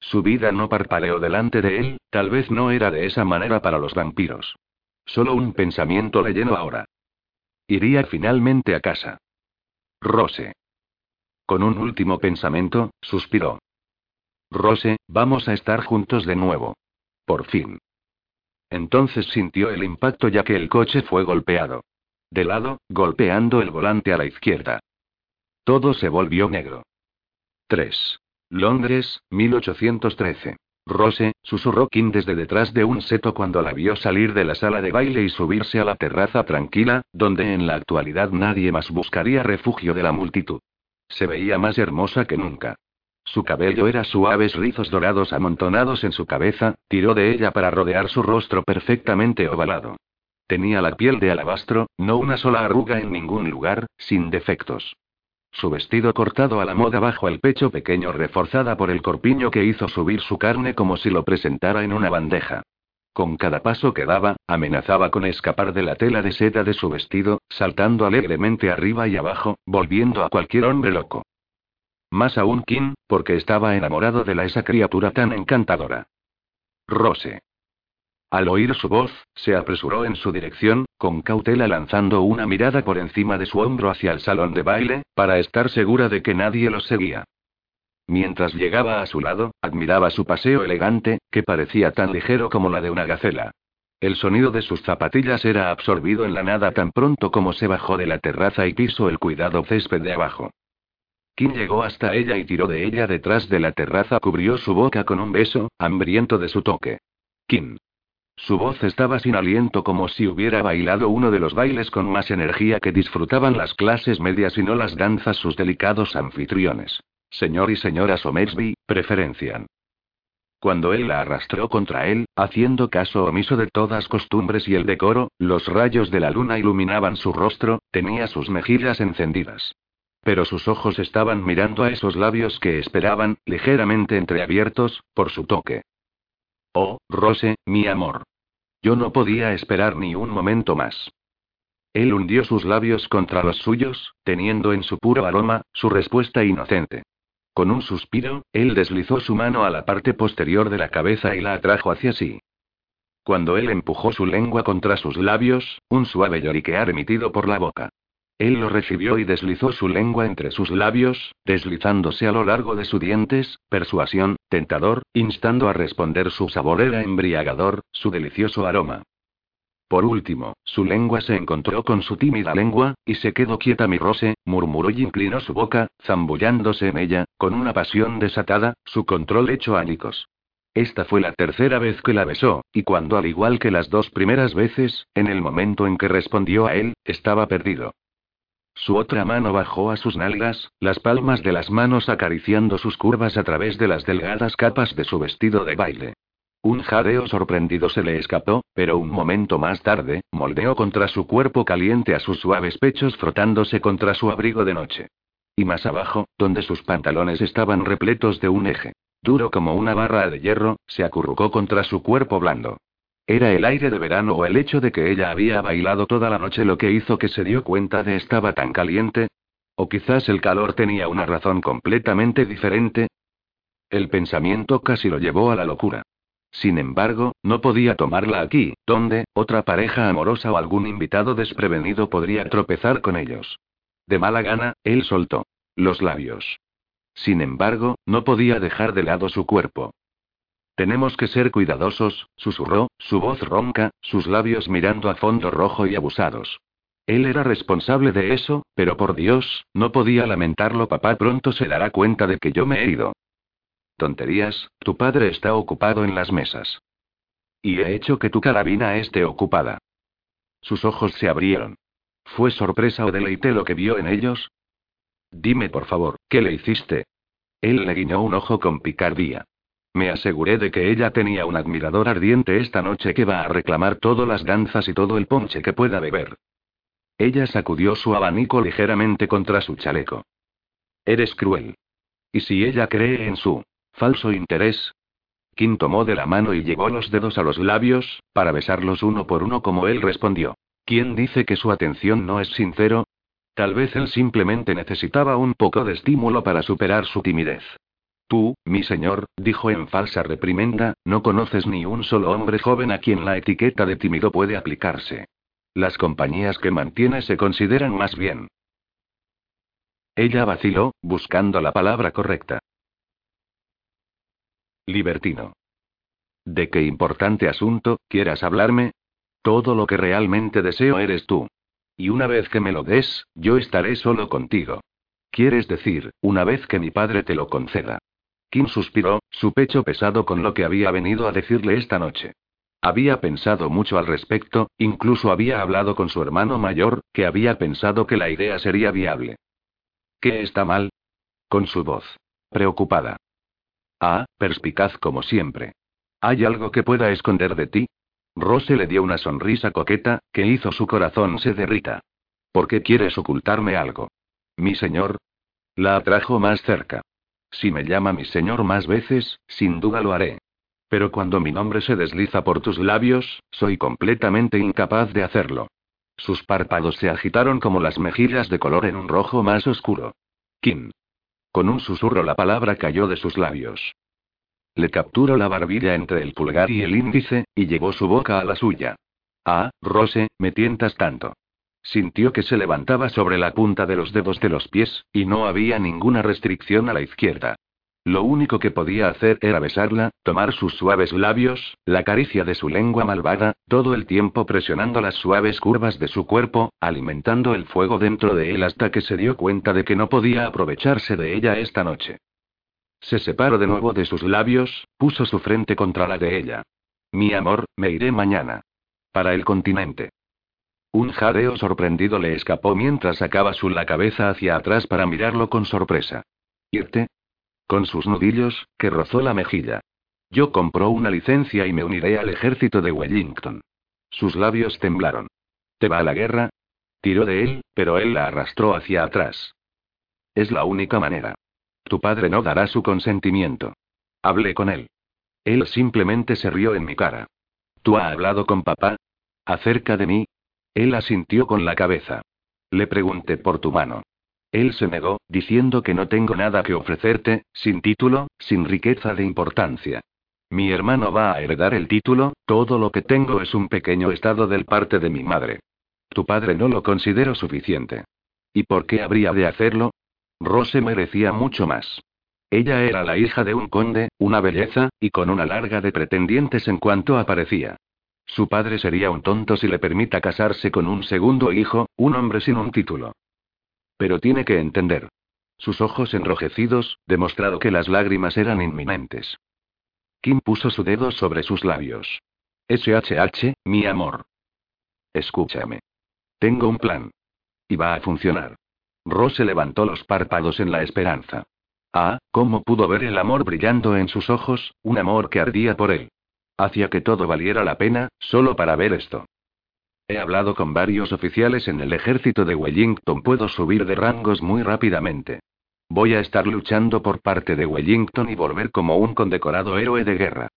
Su vida no parpadeó delante de él, tal vez no era de esa manera para los vampiros. Solo un pensamiento le llenó ahora. Iría finalmente a casa. Rose. Con un último pensamiento, suspiró. Rose, vamos a estar juntos de nuevo. Por fin. Entonces sintió el impacto ya que el coche fue golpeado. De lado, golpeando el volante a la izquierda. Todo se volvió negro. 3. Londres, 1813. Rose, susurró Kim desde detrás de un seto cuando la vio salir de la sala de baile y subirse a la terraza tranquila, donde en la actualidad nadie más buscaría refugio de la multitud. Se veía más hermosa que nunca. Su cabello era suaves rizos dorados amontonados en su cabeza, tiró de ella para rodear su rostro perfectamente ovalado. Tenía la piel de alabastro, no una sola arruga en ningún lugar, sin defectos. Su vestido cortado a la moda bajo el pecho pequeño reforzada por el corpiño que hizo subir su carne como si lo presentara en una bandeja. Con cada paso que daba, amenazaba con escapar de la tela de seda de su vestido, saltando alegremente arriba y abajo, volviendo a cualquier hombre loco. Más aún Kim, porque estaba enamorado de esa criatura tan encantadora. Rose. Al oír su voz, se apresuró en su dirección, con cautela lanzando una mirada por encima de su hombro hacia el salón de baile, para estar segura de que nadie los seguía. Mientras llegaba a su lado, admiraba su paseo elegante, que parecía tan ligero como la de una gacela. El sonido de sus zapatillas era absorbido en la nada tan pronto como se bajó de la terraza y pisó el cuidado césped de abajo. Kim llegó hasta ella y tiró de ella detrás de la terraza, cubrió su boca con un beso, hambriento de su toque. Kim. Su voz estaba sin aliento como si hubiera bailado uno de los bailes con más energía que disfrutaban las clases medias y no las danzas sus delicados anfitriones. Señor y señora Somersby, preferencian. Cuando él la arrastró contra él, haciendo caso omiso de todas costumbres y el decoro, los rayos de la luna iluminaban su rostro, tenía sus mejillas encendidas. Pero sus ojos estaban mirando a esos labios que esperaban, ligeramente entreabiertos, por su toque. Oh, Rose, mi amor. Yo no podía esperar ni un momento más. Él hundió sus labios contra los suyos, teniendo en su puro aroma, su respuesta inocente. Con un suspiro, él deslizó su mano a la parte posterior de la cabeza y la atrajo hacia sí. Cuando él empujó su lengua contra sus labios, un suave lloriquear emitido por la boca. Él lo recibió y deslizó su lengua entre sus labios, deslizándose a lo largo de sus dientes, persuasión, tentador, instando a responder su sabor era embriagador, su delicioso aroma. Por último, su lengua se encontró con su tímida lengua, y se quedó quieta mi Rose, murmuró y inclinó su boca, zambullándose en ella, con una pasión desatada, su control hecho ánicos. Esta fue la tercera vez que la besó, y cuando al igual que las dos primeras veces, en el momento en que respondió a él, estaba perdido. Su otra mano bajó a sus nalgas, las palmas de las manos acariciando sus curvas a través de las delgadas capas de su vestido de baile. Un jadeo sorprendido se le escapó, pero un momento más tarde, moldeó contra su cuerpo caliente a sus suaves pechos frotándose contra su abrigo de noche. Y más abajo, donde sus pantalones estaban repletos de un eje, duro como una barra de hierro, se acurrucó contra su cuerpo blando. Era el aire de verano o el hecho de que ella había bailado toda la noche lo que hizo que se dio cuenta de estaba tan caliente. O quizás el calor tenía una razón completamente diferente. El pensamiento casi lo llevó a la locura. Sin embargo, no podía tomarla aquí, donde, otra pareja amorosa o algún invitado desprevenido podría tropezar con ellos. De mala gana, él soltó los labios. Sin embargo, no podía dejar de lado su cuerpo. Tenemos que ser cuidadosos, susurró, su voz ronca, sus labios mirando a fondo rojo y abusados. Él era responsable de eso, pero por Dios, no podía lamentarlo. Papá pronto se dará cuenta de que yo me he ido. Tonterías, tu padre está ocupado en las mesas. Y he hecho que tu carabina esté ocupada. Sus ojos se abrieron. ¿Fue sorpresa o deleite lo que vio en ellos? Dime por favor, ¿qué le hiciste? Él le guiñó un ojo con picardía. Me aseguré de que ella tenía un admirador ardiente esta noche que va a reclamar todas las danzas y todo el ponche que pueda beber. Ella sacudió su abanico ligeramente contra su chaleco. Eres cruel. ¿Y si ella cree en su Falso interés. Kim tomó de la mano y llevó los dedos a los labios, para besarlos uno por uno como él respondió. ¿Quién dice que su atención no es sincero? Tal vez él simplemente necesitaba un poco de estímulo para superar su timidez. Tú, mi señor, dijo en falsa reprimenda, no conoces ni un solo hombre joven a quien la etiqueta de tímido puede aplicarse. Las compañías que mantiene se consideran más bien. Ella vaciló, buscando la palabra correcta. Libertino. ¿De qué importante asunto quieras hablarme? Todo lo que realmente deseo eres tú. Y una vez que me lo des, yo estaré solo contigo. ¿Quieres decir, una vez que mi padre te lo conceda? Kim suspiró, su pecho pesado con lo que había venido a decirle esta noche. Había pensado mucho al respecto, incluso había hablado con su hermano mayor, que había pensado que la idea sería viable. ¿Qué está mal? Con su voz. Preocupada. Ah, perspicaz como siempre. ¿Hay algo que pueda esconder de ti? Rose le dio una sonrisa coqueta, que hizo su corazón se derrita. ¿Por qué quieres ocultarme algo? Mi señor. La atrajo más cerca. Si me llama mi señor más veces, sin duda lo haré. Pero cuando mi nombre se desliza por tus labios, soy completamente incapaz de hacerlo. Sus párpados se agitaron como las mejillas de color en un rojo más oscuro. Kim. Con un susurro la palabra cayó de sus labios. Le capturó la barbilla entre el pulgar y el índice, y llevó su boca a la suya. Ah, Rose, me tientas tanto. Sintió que se levantaba sobre la punta de los dedos de los pies, y no había ninguna restricción a la izquierda. Lo único que podía hacer era besarla, tomar sus suaves labios, la caricia de su lengua malvada, todo el tiempo presionando las suaves curvas de su cuerpo, alimentando el fuego dentro de él hasta que se dio cuenta de que no podía aprovecharse de ella esta noche. Se separó de nuevo de sus labios, puso su frente contra la de ella. Mi amor, me iré mañana. Para el continente. Un jadeo sorprendido le escapó mientras sacaba su la cabeza hacia atrás para mirarlo con sorpresa. ¿Irte? Con sus nudillos, que rozó la mejilla. Yo compró una licencia y me uniré al ejército de Wellington. Sus labios temblaron. ¿Te va a la guerra? Tiró de él, pero él la arrastró hacia atrás. Es la única manera. Tu padre no dará su consentimiento. Hablé con él. Él simplemente se rió en mi cara. ¿Tú has hablado con papá? ¿Acerca de mí? Él asintió con la cabeza. Le pregunté por tu mano. Él se negó, diciendo que no tengo nada que ofrecerte, sin título, sin riqueza de importancia. Mi hermano va a heredar el título, todo lo que tengo es un pequeño estado del parte de mi madre. Tu padre no lo considero suficiente. ¿Y por qué habría de hacerlo? Rose merecía mucho más. Ella era la hija de un conde, una belleza, y con una larga de pretendientes en cuanto aparecía. Su padre sería un tonto si le permita casarse con un segundo hijo, un hombre sin un título. Pero tiene que entender. Sus ojos enrojecidos, demostrado que las lágrimas eran inminentes. Kim puso su dedo sobre sus labios. SHH, mi amor. Escúchame. Tengo un plan. Y va a funcionar. Rose levantó los párpados en la esperanza. Ah, cómo pudo ver el amor brillando en sus ojos, un amor que ardía por él. Hacía que todo valiera la pena, solo para ver esto. He hablado con varios oficiales en el ejército de Wellington. Puedo subir de rangos muy rápidamente. Voy a estar luchando por parte de Wellington y volver como un condecorado héroe de guerra.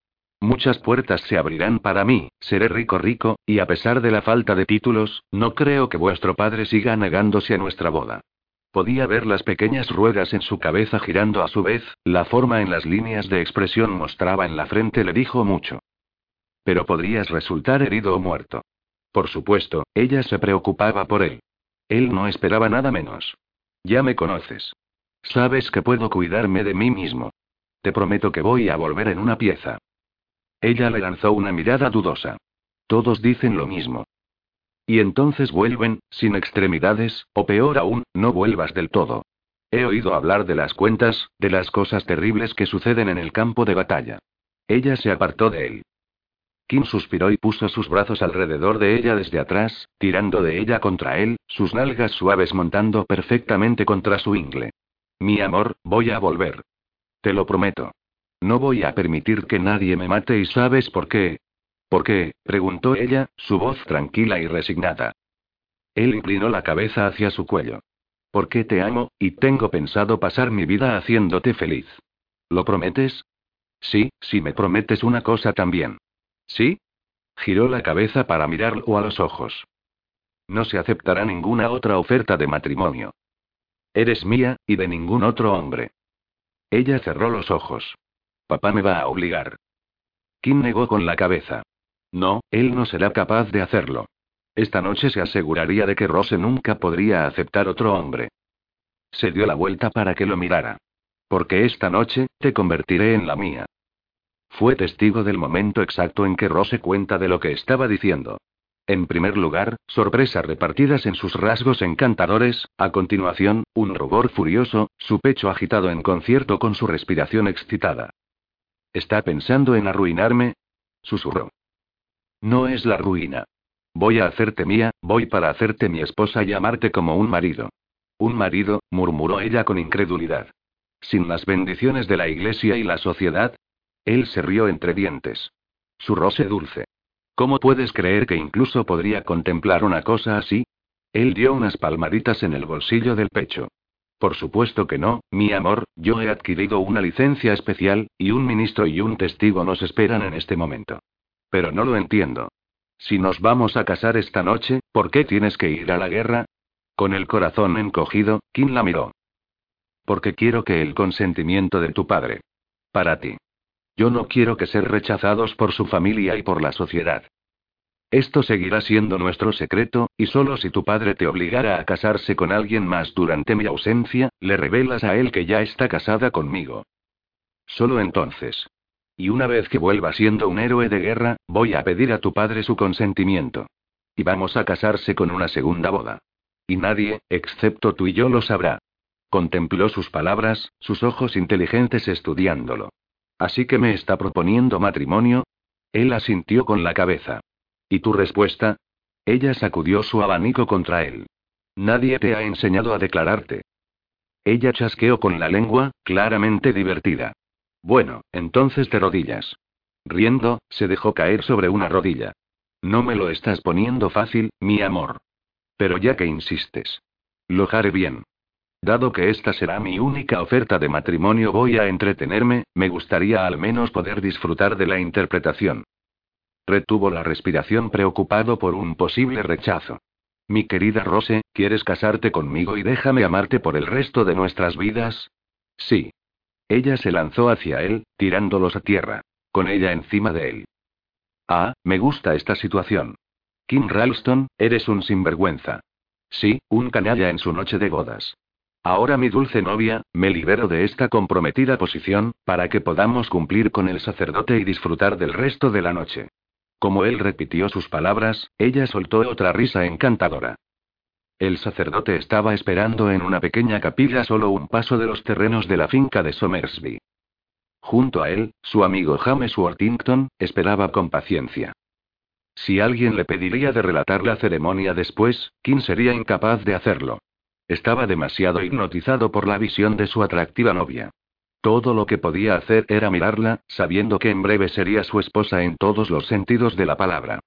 Muchas puertas se abrirán para mí, seré rico rico, y a pesar de la falta de títulos, no creo que vuestro padre siga negándose a nuestra boda. Podía ver las pequeñas ruedas en su cabeza girando a su vez, la forma en las líneas de expresión mostraba en la frente le dijo mucho. Pero podrías resultar herido o muerto. Por supuesto, ella se preocupaba por él. Él no esperaba nada menos. Ya me conoces. Sabes que puedo cuidarme de mí mismo. Te prometo que voy a volver en una pieza. Ella le lanzó una mirada dudosa. Todos dicen lo mismo. Y entonces vuelven, sin extremidades, o peor aún, no vuelvas del todo. He oído hablar de las cuentas, de las cosas terribles que suceden en el campo de batalla. Ella se apartó de él. Kim suspiró y puso sus brazos alrededor de ella desde atrás, tirando de ella contra él, sus nalgas suaves montando perfectamente contra su ingle. Mi amor, voy a volver. Te lo prometo. No voy a permitir que nadie me mate y sabes por qué. ¿Por qué? preguntó ella, su voz tranquila y resignada. Él inclinó la cabeza hacia su cuello. Porque te amo, y tengo pensado pasar mi vida haciéndote feliz. ¿Lo prometes? Sí, si me prometes una cosa también. ¿Sí? Giró la cabeza para mirarlo a los ojos. No se aceptará ninguna otra oferta de matrimonio. Eres mía, y de ningún otro hombre. Ella cerró los ojos. Papá me va a obligar. Kim negó con la cabeza. No, él no será capaz de hacerlo. Esta noche se aseguraría de que Rose nunca podría aceptar otro hombre. Se dio la vuelta para que lo mirara. Porque esta noche, te convertiré en la mía. Fue testigo del momento exacto en que Rose cuenta de lo que estaba diciendo. En primer lugar, sorpresas repartidas en sus rasgos encantadores, a continuación, un rubor furioso, su pecho agitado en concierto con su respiración excitada. ¿Está pensando en arruinarme? susurró. No es la ruina. Voy a hacerte mía, voy para hacerte mi esposa y amarte como un marido. Un marido, murmuró ella con incredulidad. Sin las bendiciones de la iglesia y la sociedad, él se rió entre dientes. Su roce dulce. ¿Cómo puedes creer que incluso podría contemplar una cosa así? Él dio unas palmaditas en el bolsillo del pecho. Por supuesto que no, mi amor, yo he adquirido una licencia especial, y un ministro y un testigo nos esperan en este momento. Pero no lo entiendo. Si nos vamos a casar esta noche, ¿por qué tienes que ir a la guerra? Con el corazón encogido, Kim la miró. Porque quiero que el consentimiento de tu padre. Para ti. Yo no quiero que ser rechazados por su familia y por la sociedad. Esto seguirá siendo nuestro secreto, y solo si tu padre te obligara a casarse con alguien más durante mi ausencia, le revelas a él que ya está casada conmigo. Solo entonces. Y una vez que vuelva siendo un héroe de guerra, voy a pedir a tu padre su consentimiento. Y vamos a casarse con una segunda boda. Y nadie, excepto tú y yo, lo sabrá. Contempló sus palabras, sus ojos inteligentes estudiándolo. Así que me está proponiendo matrimonio. Él asintió con la cabeza. ¿Y tu respuesta? Ella sacudió su abanico contra él. Nadie te ha enseñado a declararte. Ella chasqueó con la lengua, claramente divertida. Bueno, entonces te rodillas. Riendo, se dejó caer sobre una rodilla. No me lo estás poniendo fácil, mi amor. Pero ya que insistes. Lo haré bien. Dado que esta será mi única oferta de matrimonio, voy a entretenerme, me gustaría al menos poder disfrutar de la interpretación. Retuvo la respiración preocupado por un posible rechazo. Mi querida Rose, ¿quieres casarte conmigo y déjame amarte por el resto de nuestras vidas? Sí. Ella se lanzó hacia él, tirándolos a tierra, con ella encima de él. Ah, me gusta esta situación. Kim Ralston, eres un sinvergüenza. Sí, un canalla en su noche de bodas. Ahora mi dulce novia, me libero de esta comprometida posición, para que podamos cumplir con el sacerdote y disfrutar del resto de la noche. Como él repitió sus palabras, ella soltó otra risa encantadora. El sacerdote estaba esperando en una pequeña capilla solo un paso de los terrenos de la finca de Somersby. Junto a él, su amigo James Worthington, esperaba con paciencia. Si alguien le pediría de relatar la ceremonia después, Kim sería incapaz de hacerlo. Estaba demasiado hipnotizado por la visión de su atractiva novia. Todo lo que podía hacer era mirarla, sabiendo que en breve sería su esposa en todos los sentidos de la palabra.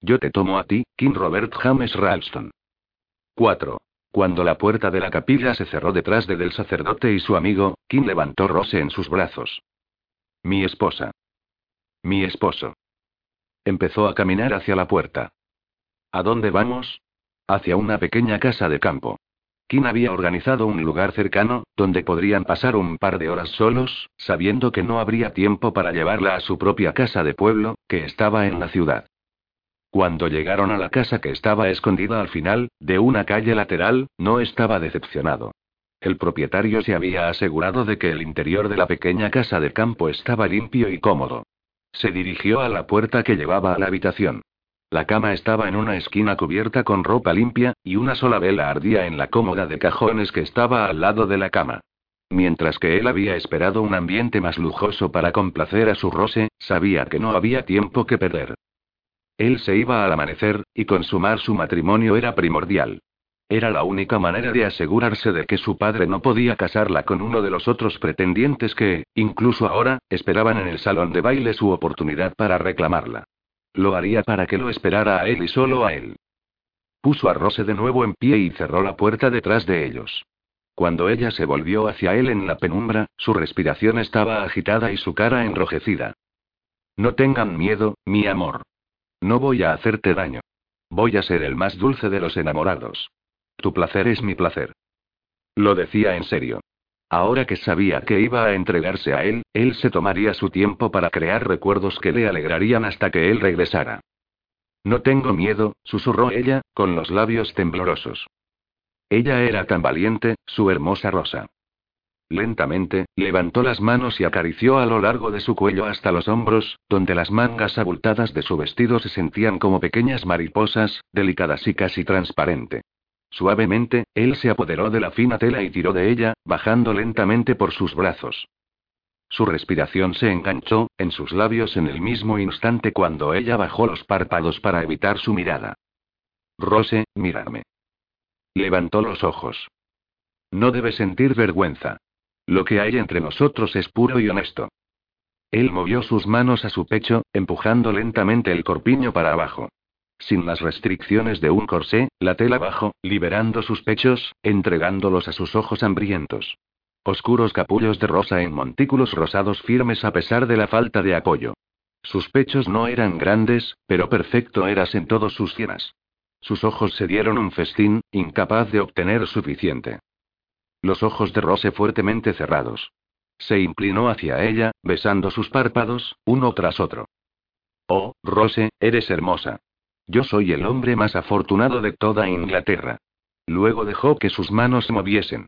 Yo te tomo a ti, Kim Robert James Ralston. 4. Cuando la puerta de la capilla se cerró detrás de del sacerdote y su amigo, Kim levantó Rose en sus brazos. Mi esposa. Mi esposo. Empezó a caminar hacia la puerta. ¿A dónde vamos? Hacia una pequeña casa de campo. Kim había organizado un lugar cercano, donde podrían pasar un par de horas solos, sabiendo que no habría tiempo para llevarla a su propia casa de pueblo, que estaba en la ciudad. Cuando llegaron a la casa que estaba escondida al final, de una calle lateral, no estaba decepcionado. El propietario se había asegurado de que el interior de la pequeña casa de campo estaba limpio y cómodo. Se dirigió a la puerta que llevaba a la habitación. La cama estaba en una esquina cubierta con ropa limpia, y una sola vela ardía en la cómoda de cajones que estaba al lado de la cama. Mientras que él había esperado un ambiente más lujoso para complacer a su Rose, sabía que no había tiempo que perder. Él se iba al amanecer, y consumar su matrimonio era primordial. Era la única manera de asegurarse de que su padre no podía casarla con uno de los otros pretendientes que, incluso ahora, esperaban en el salón de baile su oportunidad para reclamarla. Lo haría para que lo esperara a él y solo a él. Puso a Rose de nuevo en pie y cerró la puerta detrás de ellos. Cuando ella se volvió hacia él en la penumbra, su respiración estaba agitada y su cara enrojecida. No tengan miedo, mi amor. No voy a hacerte daño. Voy a ser el más dulce de los enamorados. Tu placer es mi placer. Lo decía en serio. Ahora que sabía que iba a entregarse a él, él se tomaría su tiempo para crear recuerdos que le alegrarían hasta que él regresara. No tengo miedo, susurró ella, con los labios temblorosos. Ella era tan valiente, su hermosa rosa. Lentamente, levantó las manos y acarició a lo largo de su cuello hasta los hombros, donde las mangas abultadas de su vestido se sentían como pequeñas mariposas, delicadas y casi transparente. Suavemente, él se apoderó de la fina tela y tiró de ella, bajando lentamente por sus brazos. Su respiración se enganchó, en sus labios en el mismo instante cuando ella bajó los párpados para evitar su mirada. Rose, mírame. Levantó los ojos. No debe sentir vergüenza. Lo que hay entre nosotros es puro y honesto. Él movió sus manos a su pecho, empujando lentamente el corpiño para abajo. Sin las restricciones de un corsé, la tela abajo, liberando sus pechos, entregándolos a sus ojos hambrientos. Oscuros capullos de rosa en montículos rosados firmes a pesar de la falta de apoyo. Sus pechos no eran grandes, pero perfecto eras en todos sus sienas. Sus ojos se dieron un festín, incapaz de obtener suficiente. Los ojos de Rose fuertemente cerrados. Se inclinó hacia ella, besando sus párpados, uno tras otro. Oh, Rose, eres hermosa. Yo soy el hombre más afortunado de toda Inglaterra. Luego dejó que sus manos se moviesen.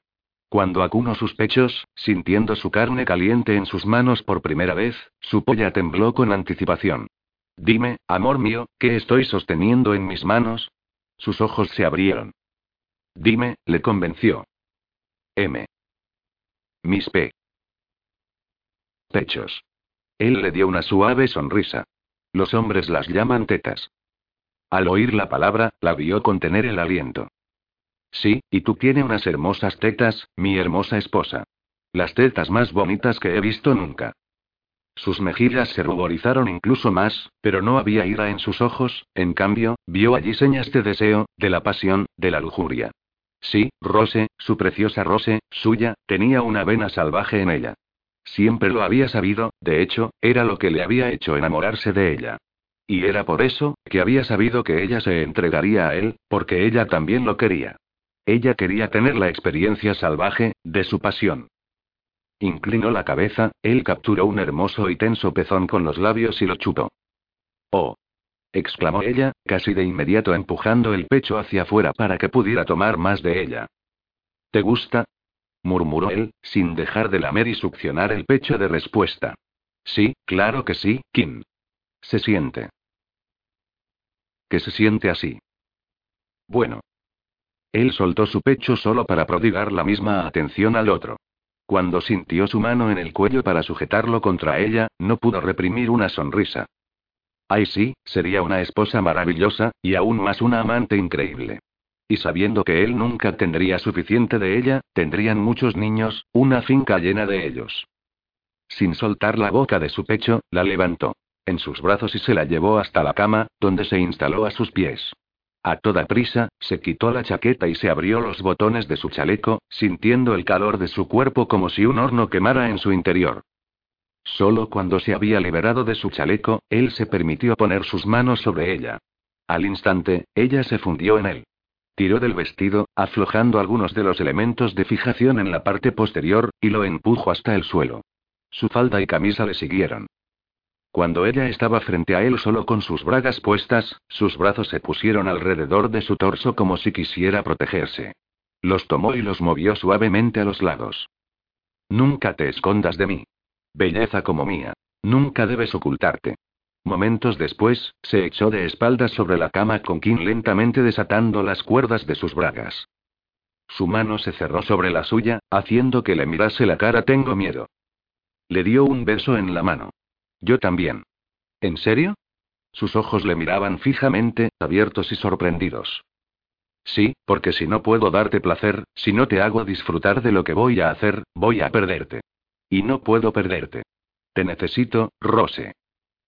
Cuando acunó sus pechos, sintiendo su carne caliente en sus manos por primera vez, su polla tembló con anticipación. Dime, amor mío, ¿qué estoy sosteniendo en mis manos? Sus ojos se abrieron. Dime, le convenció. M. Mis P. Pechos. Él le dio una suave sonrisa. Los hombres las llaman tetas. Al oír la palabra, la vio contener el aliento. Sí, y tú tienes unas hermosas tetas, mi hermosa esposa. Las tetas más bonitas que he visto nunca. Sus mejillas se ruborizaron incluso más, pero no había ira en sus ojos, en cambio, vio allí señas de deseo, de la pasión, de la lujuria. Sí, Rose, su preciosa Rose, suya, tenía una vena salvaje en ella. Siempre lo había sabido, de hecho, era lo que le había hecho enamorarse de ella. Y era por eso, que había sabido que ella se entregaría a él, porque ella también lo quería. Ella quería tener la experiencia salvaje, de su pasión. Inclinó la cabeza, él capturó un hermoso y tenso pezón con los labios y lo chupó. ¡Oh! exclamó ella, casi de inmediato empujando el pecho hacia afuera para que pudiera tomar más de ella. ¿Te gusta? murmuró él, sin dejar de lamer y succionar el pecho de respuesta. Sí, claro que sí, Kim. Se siente. Que se siente así. Bueno, él soltó su pecho solo para prodigar la misma atención al otro. Cuando sintió su mano en el cuello para sujetarlo contra ella, no pudo reprimir una sonrisa. Ay sí, sería una esposa maravillosa, y aún más una amante increíble. Y sabiendo que él nunca tendría suficiente de ella, tendrían muchos niños, una finca llena de ellos. Sin soltar la boca de su pecho, la levantó en sus brazos y se la llevó hasta la cama, donde se instaló a sus pies. A toda prisa, se quitó la chaqueta y se abrió los botones de su chaleco, sintiendo el calor de su cuerpo como si un horno quemara en su interior. Solo cuando se había liberado de su chaleco, él se permitió poner sus manos sobre ella. Al instante, ella se fundió en él. Tiró del vestido, aflojando algunos de los elementos de fijación en la parte posterior, y lo empujó hasta el suelo. Su falda y camisa le siguieron. Cuando ella estaba frente a él solo con sus bragas puestas, sus brazos se pusieron alrededor de su torso como si quisiera protegerse. Los tomó y los movió suavemente a los lados. Nunca te escondas de mí. Belleza como mía. Nunca debes ocultarte. Momentos después, se echó de espaldas sobre la cama con Kim lentamente desatando las cuerdas de sus bragas. Su mano se cerró sobre la suya, haciendo que le mirase la cara. Tengo miedo. Le dio un beso en la mano. Yo también. ¿En serio? Sus ojos le miraban fijamente, abiertos y sorprendidos. Sí, porque si no puedo darte placer, si no te hago disfrutar de lo que voy a hacer, voy a perderte. Y no puedo perderte. Te necesito, Rose.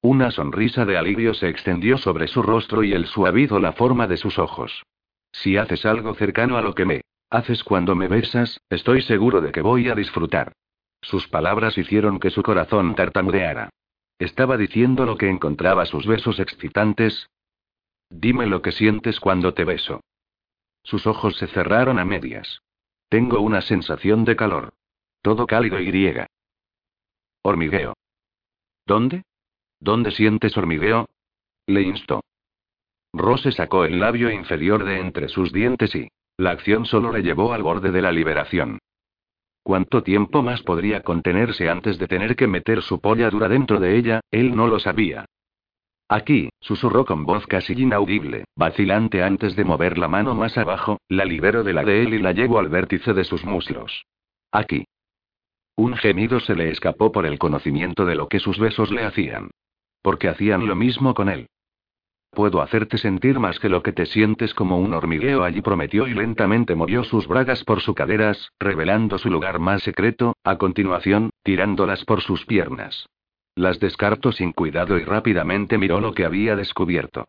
Una sonrisa de alivio se extendió sobre su rostro y él suavizó la forma de sus ojos. Si haces algo cercano a lo que me haces cuando me besas, estoy seguro de que voy a disfrutar. Sus palabras hicieron que su corazón tartamudeara. ¿Estaba diciendo lo que encontraba sus besos excitantes? Dime lo que sientes cuando te beso. Sus ojos se cerraron a medias. Tengo una sensación de calor. Todo cálido y griega. Hormigueo. ¿Dónde? ¿Dónde sientes hormigueo? Le instó. Rose sacó el labio inferior de entre sus dientes y... La acción solo le llevó al borde de la liberación. ¿Cuánto tiempo más podría contenerse antes de tener que meter su polla dura dentro de ella? Él no lo sabía. Aquí, susurró con voz casi inaudible, vacilante antes de mover la mano más abajo, la libero de la de él y la llevo al vértice de sus muslos. Aquí. Un gemido se le escapó por el conocimiento de lo que sus besos le hacían. Porque hacían lo mismo con él. Puedo hacerte sentir más que lo que te sientes como un hormigueo allí prometió y lentamente movió sus bragas por sus caderas, revelando su lugar más secreto, a continuación, tirándolas por sus piernas. Las descartó sin cuidado y rápidamente miró lo que había descubierto.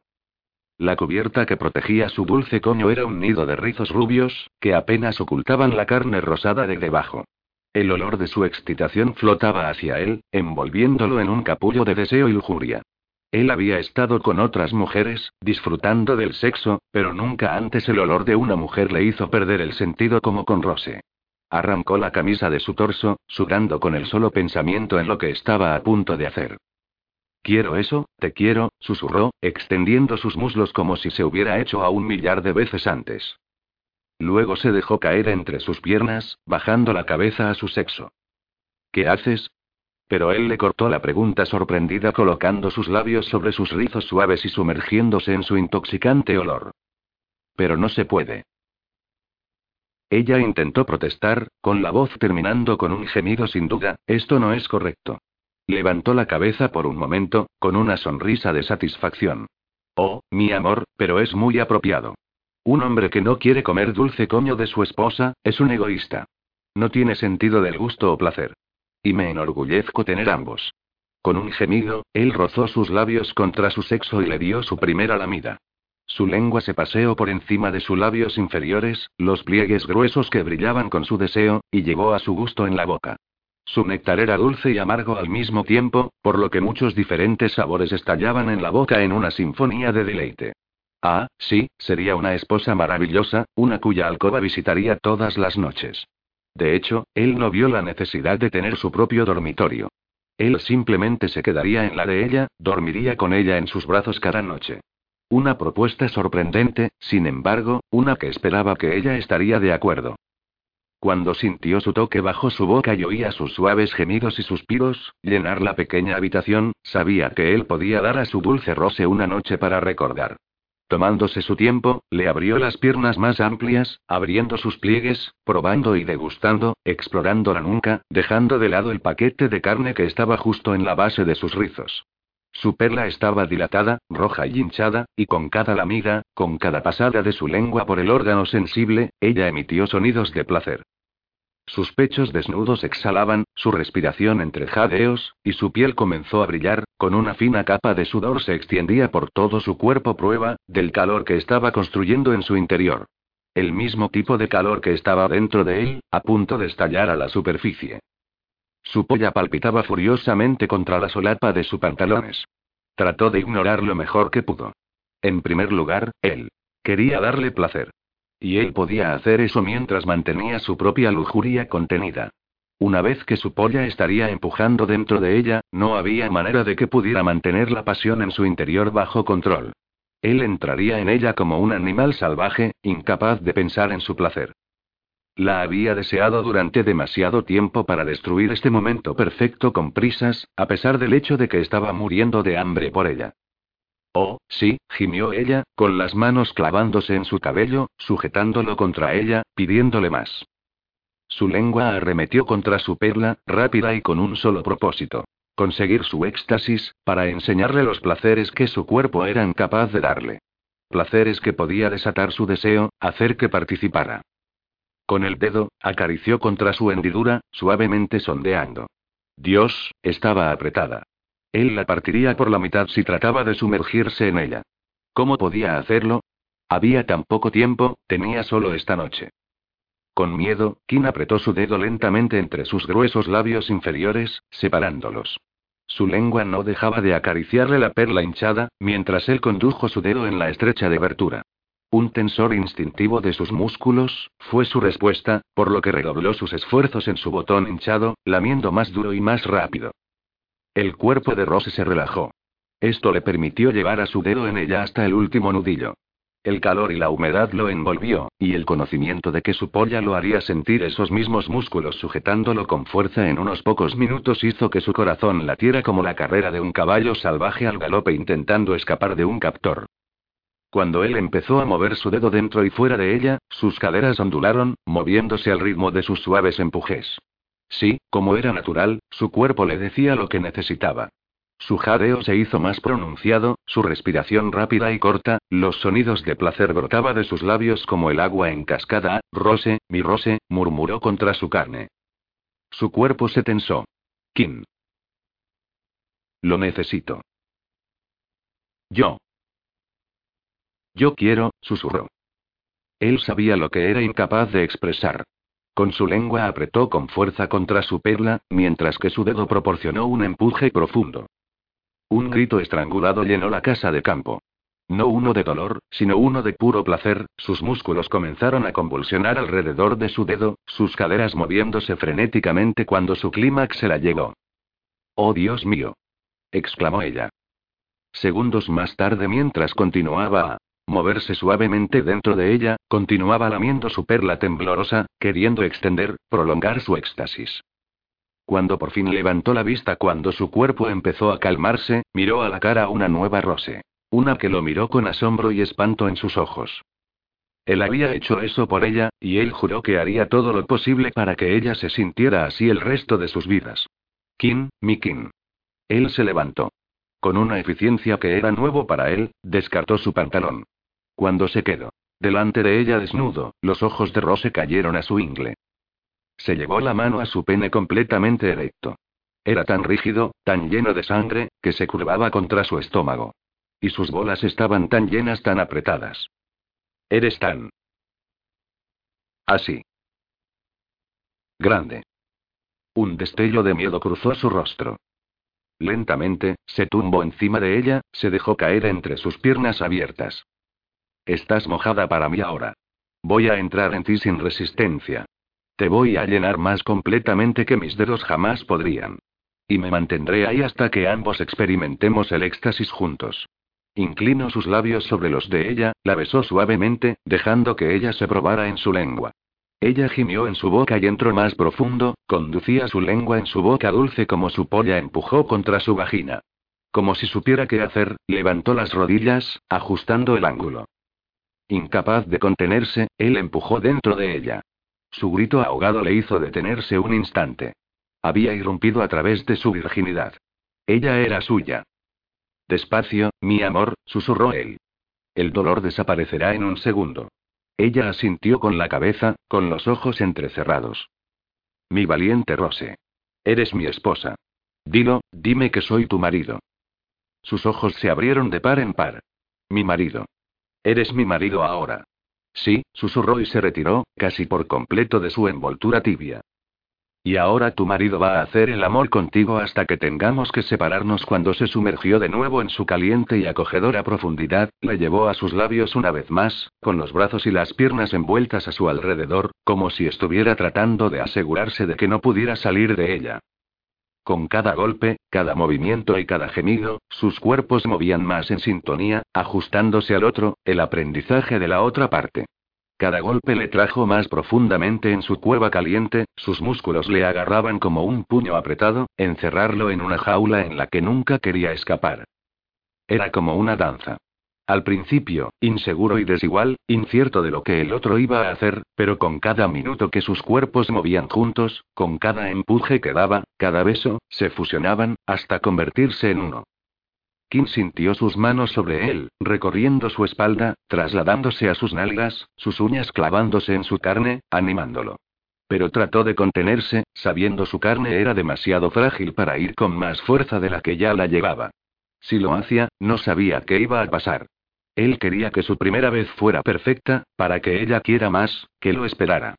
La cubierta que protegía su dulce coño era un nido de rizos rubios, que apenas ocultaban la carne rosada de debajo. El olor de su excitación flotaba hacia él, envolviéndolo en un capullo de deseo y lujuria. Él había estado con otras mujeres, disfrutando del sexo, pero nunca antes el olor de una mujer le hizo perder el sentido como con Rose. Arrancó la camisa de su torso, sudando con el solo pensamiento en lo que estaba a punto de hacer. Quiero eso, te quiero, susurró, extendiendo sus muslos como si se hubiera hecho a un millar de veces antes. Luego se dejó caer entre sus piernas, bajando la cabeza a su sexo. ¿Qué haces? Pero él le cortó la pregunta sorprendida colocando sus labios sobre sus rizos suaves y sumergiéndose en su intoxicante olor. Pero no se puede. Ella intentó protestar, con la voz terminando con un gemido sin duda, esto no es correcto. Levantó la cabeza por un momento, con una sonrisa de satisfacción. Oh, mi amor, pero es muy apropiado. Un hombre que no quiere comer dulce coño de su esposa, es un egoísta. No tiene sentido del gusto o placer. Y me enorgullezco tener ambos. Con un gemido, él rozó sus labios contra su sexo y le dio su primera lamida. Su lengua se paseó por encima de sus labios inferiores, los pliegues gruesos que brillaban con su deseo, y llegó a su gusto en la boca. Su néctar era dulce y amargo al mismo tiempo, por lo que muchos diferentes sabores estallaban en la boca en una sinfonía de deleite. Ah, sí, sería una esposa maravillosa, una cuya alcoba visitaría todas las noches. De hecho, él no vio la necesidad de tener su propio dormitorio. Él simplemente se quedaría en la de ella, dormiría con ella en sus brazos cada noche. Una propuesta sorprendente, sin embargo, una que esperaba que ella estaría de acuerdo. Cuando sintió su toque bajo su boca y oía sus suaves gemidos y suspiros, llenar la pequeña habitación, sabía que él podía dar a su dulce Rose una noche para recordar. Tomándose su tiempo, le abrió las piernas más amplias, abriendo sus pliegues, probando y degustando, explorando la nuca, dejando de lado el paquete de carne que estaba justo en la base de sus rizos. Su perla estaba dilatada, roja y hinchada, y con cada lamida, con cada pasada de su lengua por el órgano sensible, ella emitió sonidos de placer. Sus pechos desnudos exhalaban, su respiración entre jadeos, y su piel comenzó a brillar, con una fina capa de sudor se extendía por todo su cuerpo prueba, del calor que estaba construyendo en su interior. El mismo tipo de calor que estaba dentro de él, a punto de estallar a la superficie. Su polla palpitaba furiosamente contra la solapa de sus pantalones. Trató de ignorar lo mejor que pudo. En primer lugar, él. Quería darle placer. Y él podía hacer eso mientras mantenía su propia lujuria contenida. Una vez que su polla estaría empujando dentro de ella, no había manera de que pudiera mantener la pasión en su interior bajo control. Él entraría en ella como un animal salvaje, incapaz de pensar en su placer. La había deseado durante demasiado tiempo para destruir este momento perfecto con prisas, a pesar del hecho de que estaba muriendo de hambre por ella. Oh, sí, gimió ella, con las manos clavándose en su cabello, sujetándolo contra ella, pidiéndole más. Su lengua arremetió contra su perla, rápida y con un solo propósito. Conseguir su éxtasis, para enseñarle los placeres que su cuerpo era incapaz de darle. Placeres que podía desatar su deseo, hacer que participara. Con el dedo, acarició contra su hendidura, suavemente sondeando. Dios, estaba apretada. Él la partiría por la mitad si trataba de sumergirse en ella. ¿Cómo podía hacerlo? Había tan poco tiempo, tenía solo esta noche. Con miedo, Kim apretó su dedo lentamente entre sus gruesos labios inferiores, separándolos. Su lengua no dejaba de acariciarle la perla hinchada, mientras él condujo su dedo en la estrecha de abertura. Un tensor instintivo de sus músculos, fue su respuesta, por lo que redobló sus esfuerzos en su botón hinchado, lamiendo más duro y más rápido. El cuerpo de Rose se relajó. Esto le permitió llevar a su dedo en ella hasta el último nudillo. El calor y la humedad lo envolvió, y el conocimiento de que su polla lo haría sentir esos mismos músculos sujetándolo con fuerza en unos pocos minutos hizo que su corazón latiera como la carrera de un caballo salvaje al galope intentando escapar de un captor. Cuando él empezó a mover su dedo dentro y fuera de ella, sus caderas ondularon, moviéndose al ritmo de sus suaves empujes. Sí, como era natural, su cuerpo le decía lo que necesitaba. Su jadeo se hizo más pronunciado, su respiración rápida y corta, los sonidos de placer brotaba de sus labios como el agua en cascada. Rose, mi Rose, murmuró contra su carne. Su cuerpo se tensó. Kim. Lo necesito. Yo. Yo quiero, susurró. Él sabía lo que era incapaz de expresar. Con su lengua apretó con fuerza contra su perla, mientras que su dedo proporcionó un empuje profundo. Un grito estrangulado llenó la casa de campo. No uno de dolor, sino uno de puro placer, sus músculos comenzaron a convulsionar alrededor de su dedo, sus caderas moviéndose frenéticamente cuando su clímax se la llegó. ¡Oh Dios mío! exclamó ella. Segundos más tarde, mientras continuaba moverse suavemente dentro de ella, continuaba lamiendo su perla temblorosa, queriendo extender, prolongar su éxtasis. Cuando por fin levantó la vista cuando su cuerpo empezó a calmarse, miró a la cara una nueva Rose. Una que lo miró con asombro y espanto en sus ojos. Él había hecho eso por ella, y él juró que haría todo lo posible para que ella se sintiera así el resto de sus vidas. Kim, mi Kim. Él se levantó. Con una eficiencia que era nuevo para él, descartó su pantalón. Cuando se quedó delante de ella desnudo, los ojos de Rose cayeron a su ingle. Se llevó la mano a su pene completamente erecto. Era tan rígido, tan lleno de sangre, que se curvaba contra su estómago. Y sus bolas estaban tan llenas, tan apretadas. Eres tan... Así. Grande. Un destello de miedo cruzó su rostro. Lentamente, se tumbó encima de ella, se dejó caer entre sus piernas abiertas. Estás mojada para mí ahora. Voy a entrar en ti sin resistencia. Te voy a llenar más completamente que mis dedos jamás podrían. Y me mantendré ahí hasta que ambos experimentemos el éxtasis juntos. Inclinó sus labios sobre los de ella, la besó suavemente, dejando que ella se probara en su lengua. Ella gimió en su boca y entró más profundo, conducía su lengua en su boca dulce como su polla empujó contra su vagina. Como si supiera qué hacer, levantó las rodillas, ajustando el ángulo. Incapaz de contenerse, él empujó dentro de ella. Su grito ahogado le hizo detenerse un instante. Había irrumpido a través de su virginidad. Ella era suya. Despacio, mi amor, susurró él. El dolor desaparecerá en un segundo. Ella asintió con la cabeza, con los ojos entrecerrados. Mi valiente Rose. Eres mi esposa. Dilo, dime que soy tu marido. Sus ojos se abrieron de par en par. Mi marido. Eres mi marido ahora. Sí, susurró y se retiró, casi por completo de su envoltura tibia. Y ahora tu marido va a hacer el amor contigo hasta que tengamos que separarnos cuando se sumergió de nuevo en su caliente y acogedora profundidad, le llevó a sus labios una vez más, con los brazos y las piernas envueltas a su alrededor, como si estuviera tratando de asegurarse de que no pudiera salir de ella. Con cada golpe, cada movimiento y cada gemido, sus cuerpos movían más en sintonía, ajustándose al otro, el aprendizaje de la otra parte. Cada golpe le trajo más profundamente en su cueva caliente, sus músculos le agarraban como un puño apretado, encerrarlo en una jaula en la que nunca quería escapar. Era como una danza. Al principio, inseguro y desigual, incierto de lo que el otro iba a hacer, pero con cada minuto que sus cuerpos movían juntos, con cada empuje que daba, cada beso, se fusionaban, hasta convertirse en uno. Kim sintió sus manos sobre él, recorriendo su espalda, trasladándose a sus nalgas, sus uñas clavándose en su carne, animándolo. Pero trató de contenerse, sabiendo su carne era demasiado frágil para ir con más fuerza de la que ya la llevaba. Si lo hacía, no sabía qué iba a pasar. Él quería que su primera vez fuera perfecta, para que ella quiera más, que lo esperara.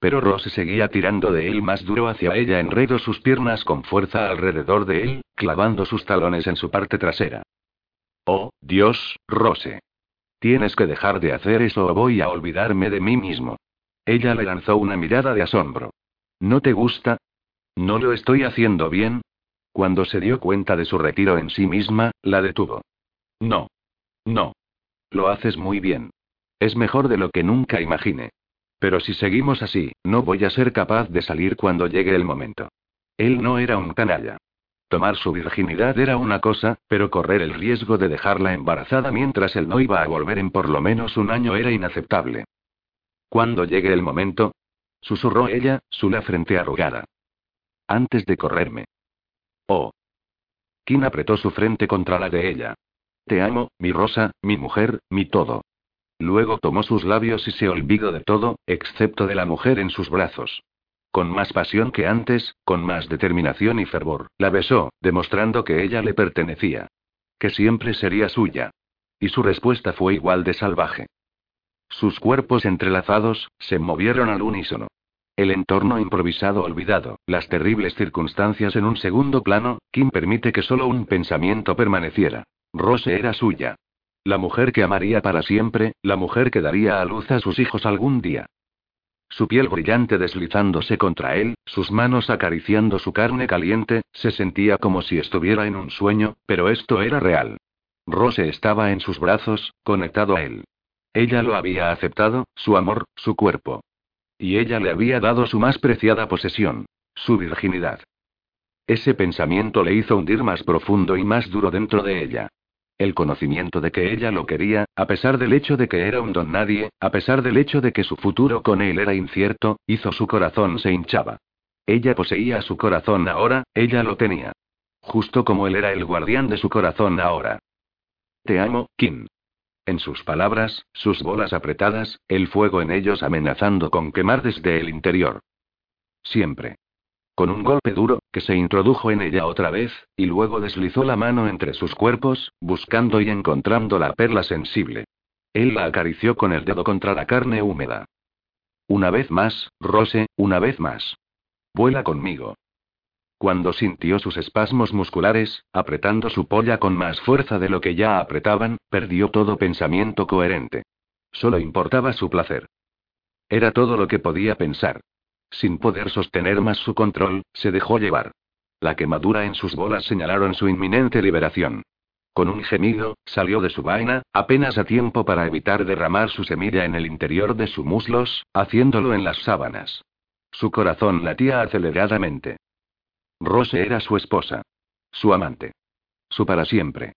Pero Rose seguía tirando de él más duro hacia ella, enredó sus piernas con fuerza alrededor de él, clavando sus talones en su parte trasera. Oh, Dios, Rose. Tienes que dejar de hacer eso o voy a olvidarme de mí mismo. Ella le lanzó una mirada de asombro. ¿No te gusta? ¿No lo estoy haciendo bien? Cuando se dio cuenta de su retiro en sí misma, la detuvo. No. No. Lo haces muy bien. Es mejor de lo que nunca imaginé. Pero si seguimos así, no voy a ser capaz de salir cuando llegue el momento. Él no era un canalla. Tomar su virginidad era una cosa, pero correr el riesgo de dejarla embarazada mientras él no iba a volver en por lo menos un año era inaceptable. Cuando llegue el momento, susurró ella, su la frente arrugada. Antes de correrme. Oh. Kim apretó su frente contra la de ella. Te amo, mi rosa, mi mujer, mi todo. Luego tomó sus labios y se olvidó de todo, excepto de la mujer en sus brazos. Con más pasión que antes, con más determinación y fervor, la besó, demostrando que ella le pertenecía. Que siempre sería suya. Y su respuesta fue igual de salvaje. Sus cuerpos entrelazados, se movieron al unísono. El entorno improvisado olvidado, las terribles circunstancias en un segundo plano, Kim permite que solo un pensamiento permaneciera. Rose era suya. La mujer que amaría para siempre, la mujer que daría a luz a sus hijos algún día. Su piel brillante deslizándose contra él, sus manos acariciando su carne caliente, se sentía como si estuviera en un sueño, pero esto era real. Rose estaba en sus brazos, conectado a él. Ella lo había aceptado, su amor, su cuerpo. Y ella le había dado su más preciada posesión, su virginidad. Ese pensamiento le hizo hundir más profundo y más duro dentro de ella. El conocimiento de que ella lo quería, a pesar del hecho de que era un don nadie, a pesar del hecho de que su futuro con él era incierto, hizo su corazón se hinchaba. Ella poseía su corazón ahora, ella lo tenía. Justo como él era el guardián de su corazón ahora. Te amo, Kim. En sus palabras, sus bolas apretadas, el fuego en ellos amenazando con quemar desde el interior. Siempre. Con un golpe duro, que se introdujo en ella otra vez, y luego deslizó la mano entre sus cuerpos, buscando y encontrando la perla sensible. Él la acarició con el dedo contra la carne húmeda. Una vez más, Rose, una vez más. Vuela conmigo. Cuando sintió sus espasmos musculares, apretando su polla con más fuerza de lo que ya apretaban, perdió todo pensamiento coherente. Solo importaba su placer. Era todo lo que podía pensar. Sin poder sostener más su control, se dejó llevar. La quemadura en sus bolas señalaron su inminente liberación. Con un gemido, salió de su vaina, apenas a tiempo para evitar derramar su semilla en el interior de sus muslos, haciéndolo en las sábanas. Su corazón latía aceleradamente. Rose era su esposa. Su amante. Su para siempre.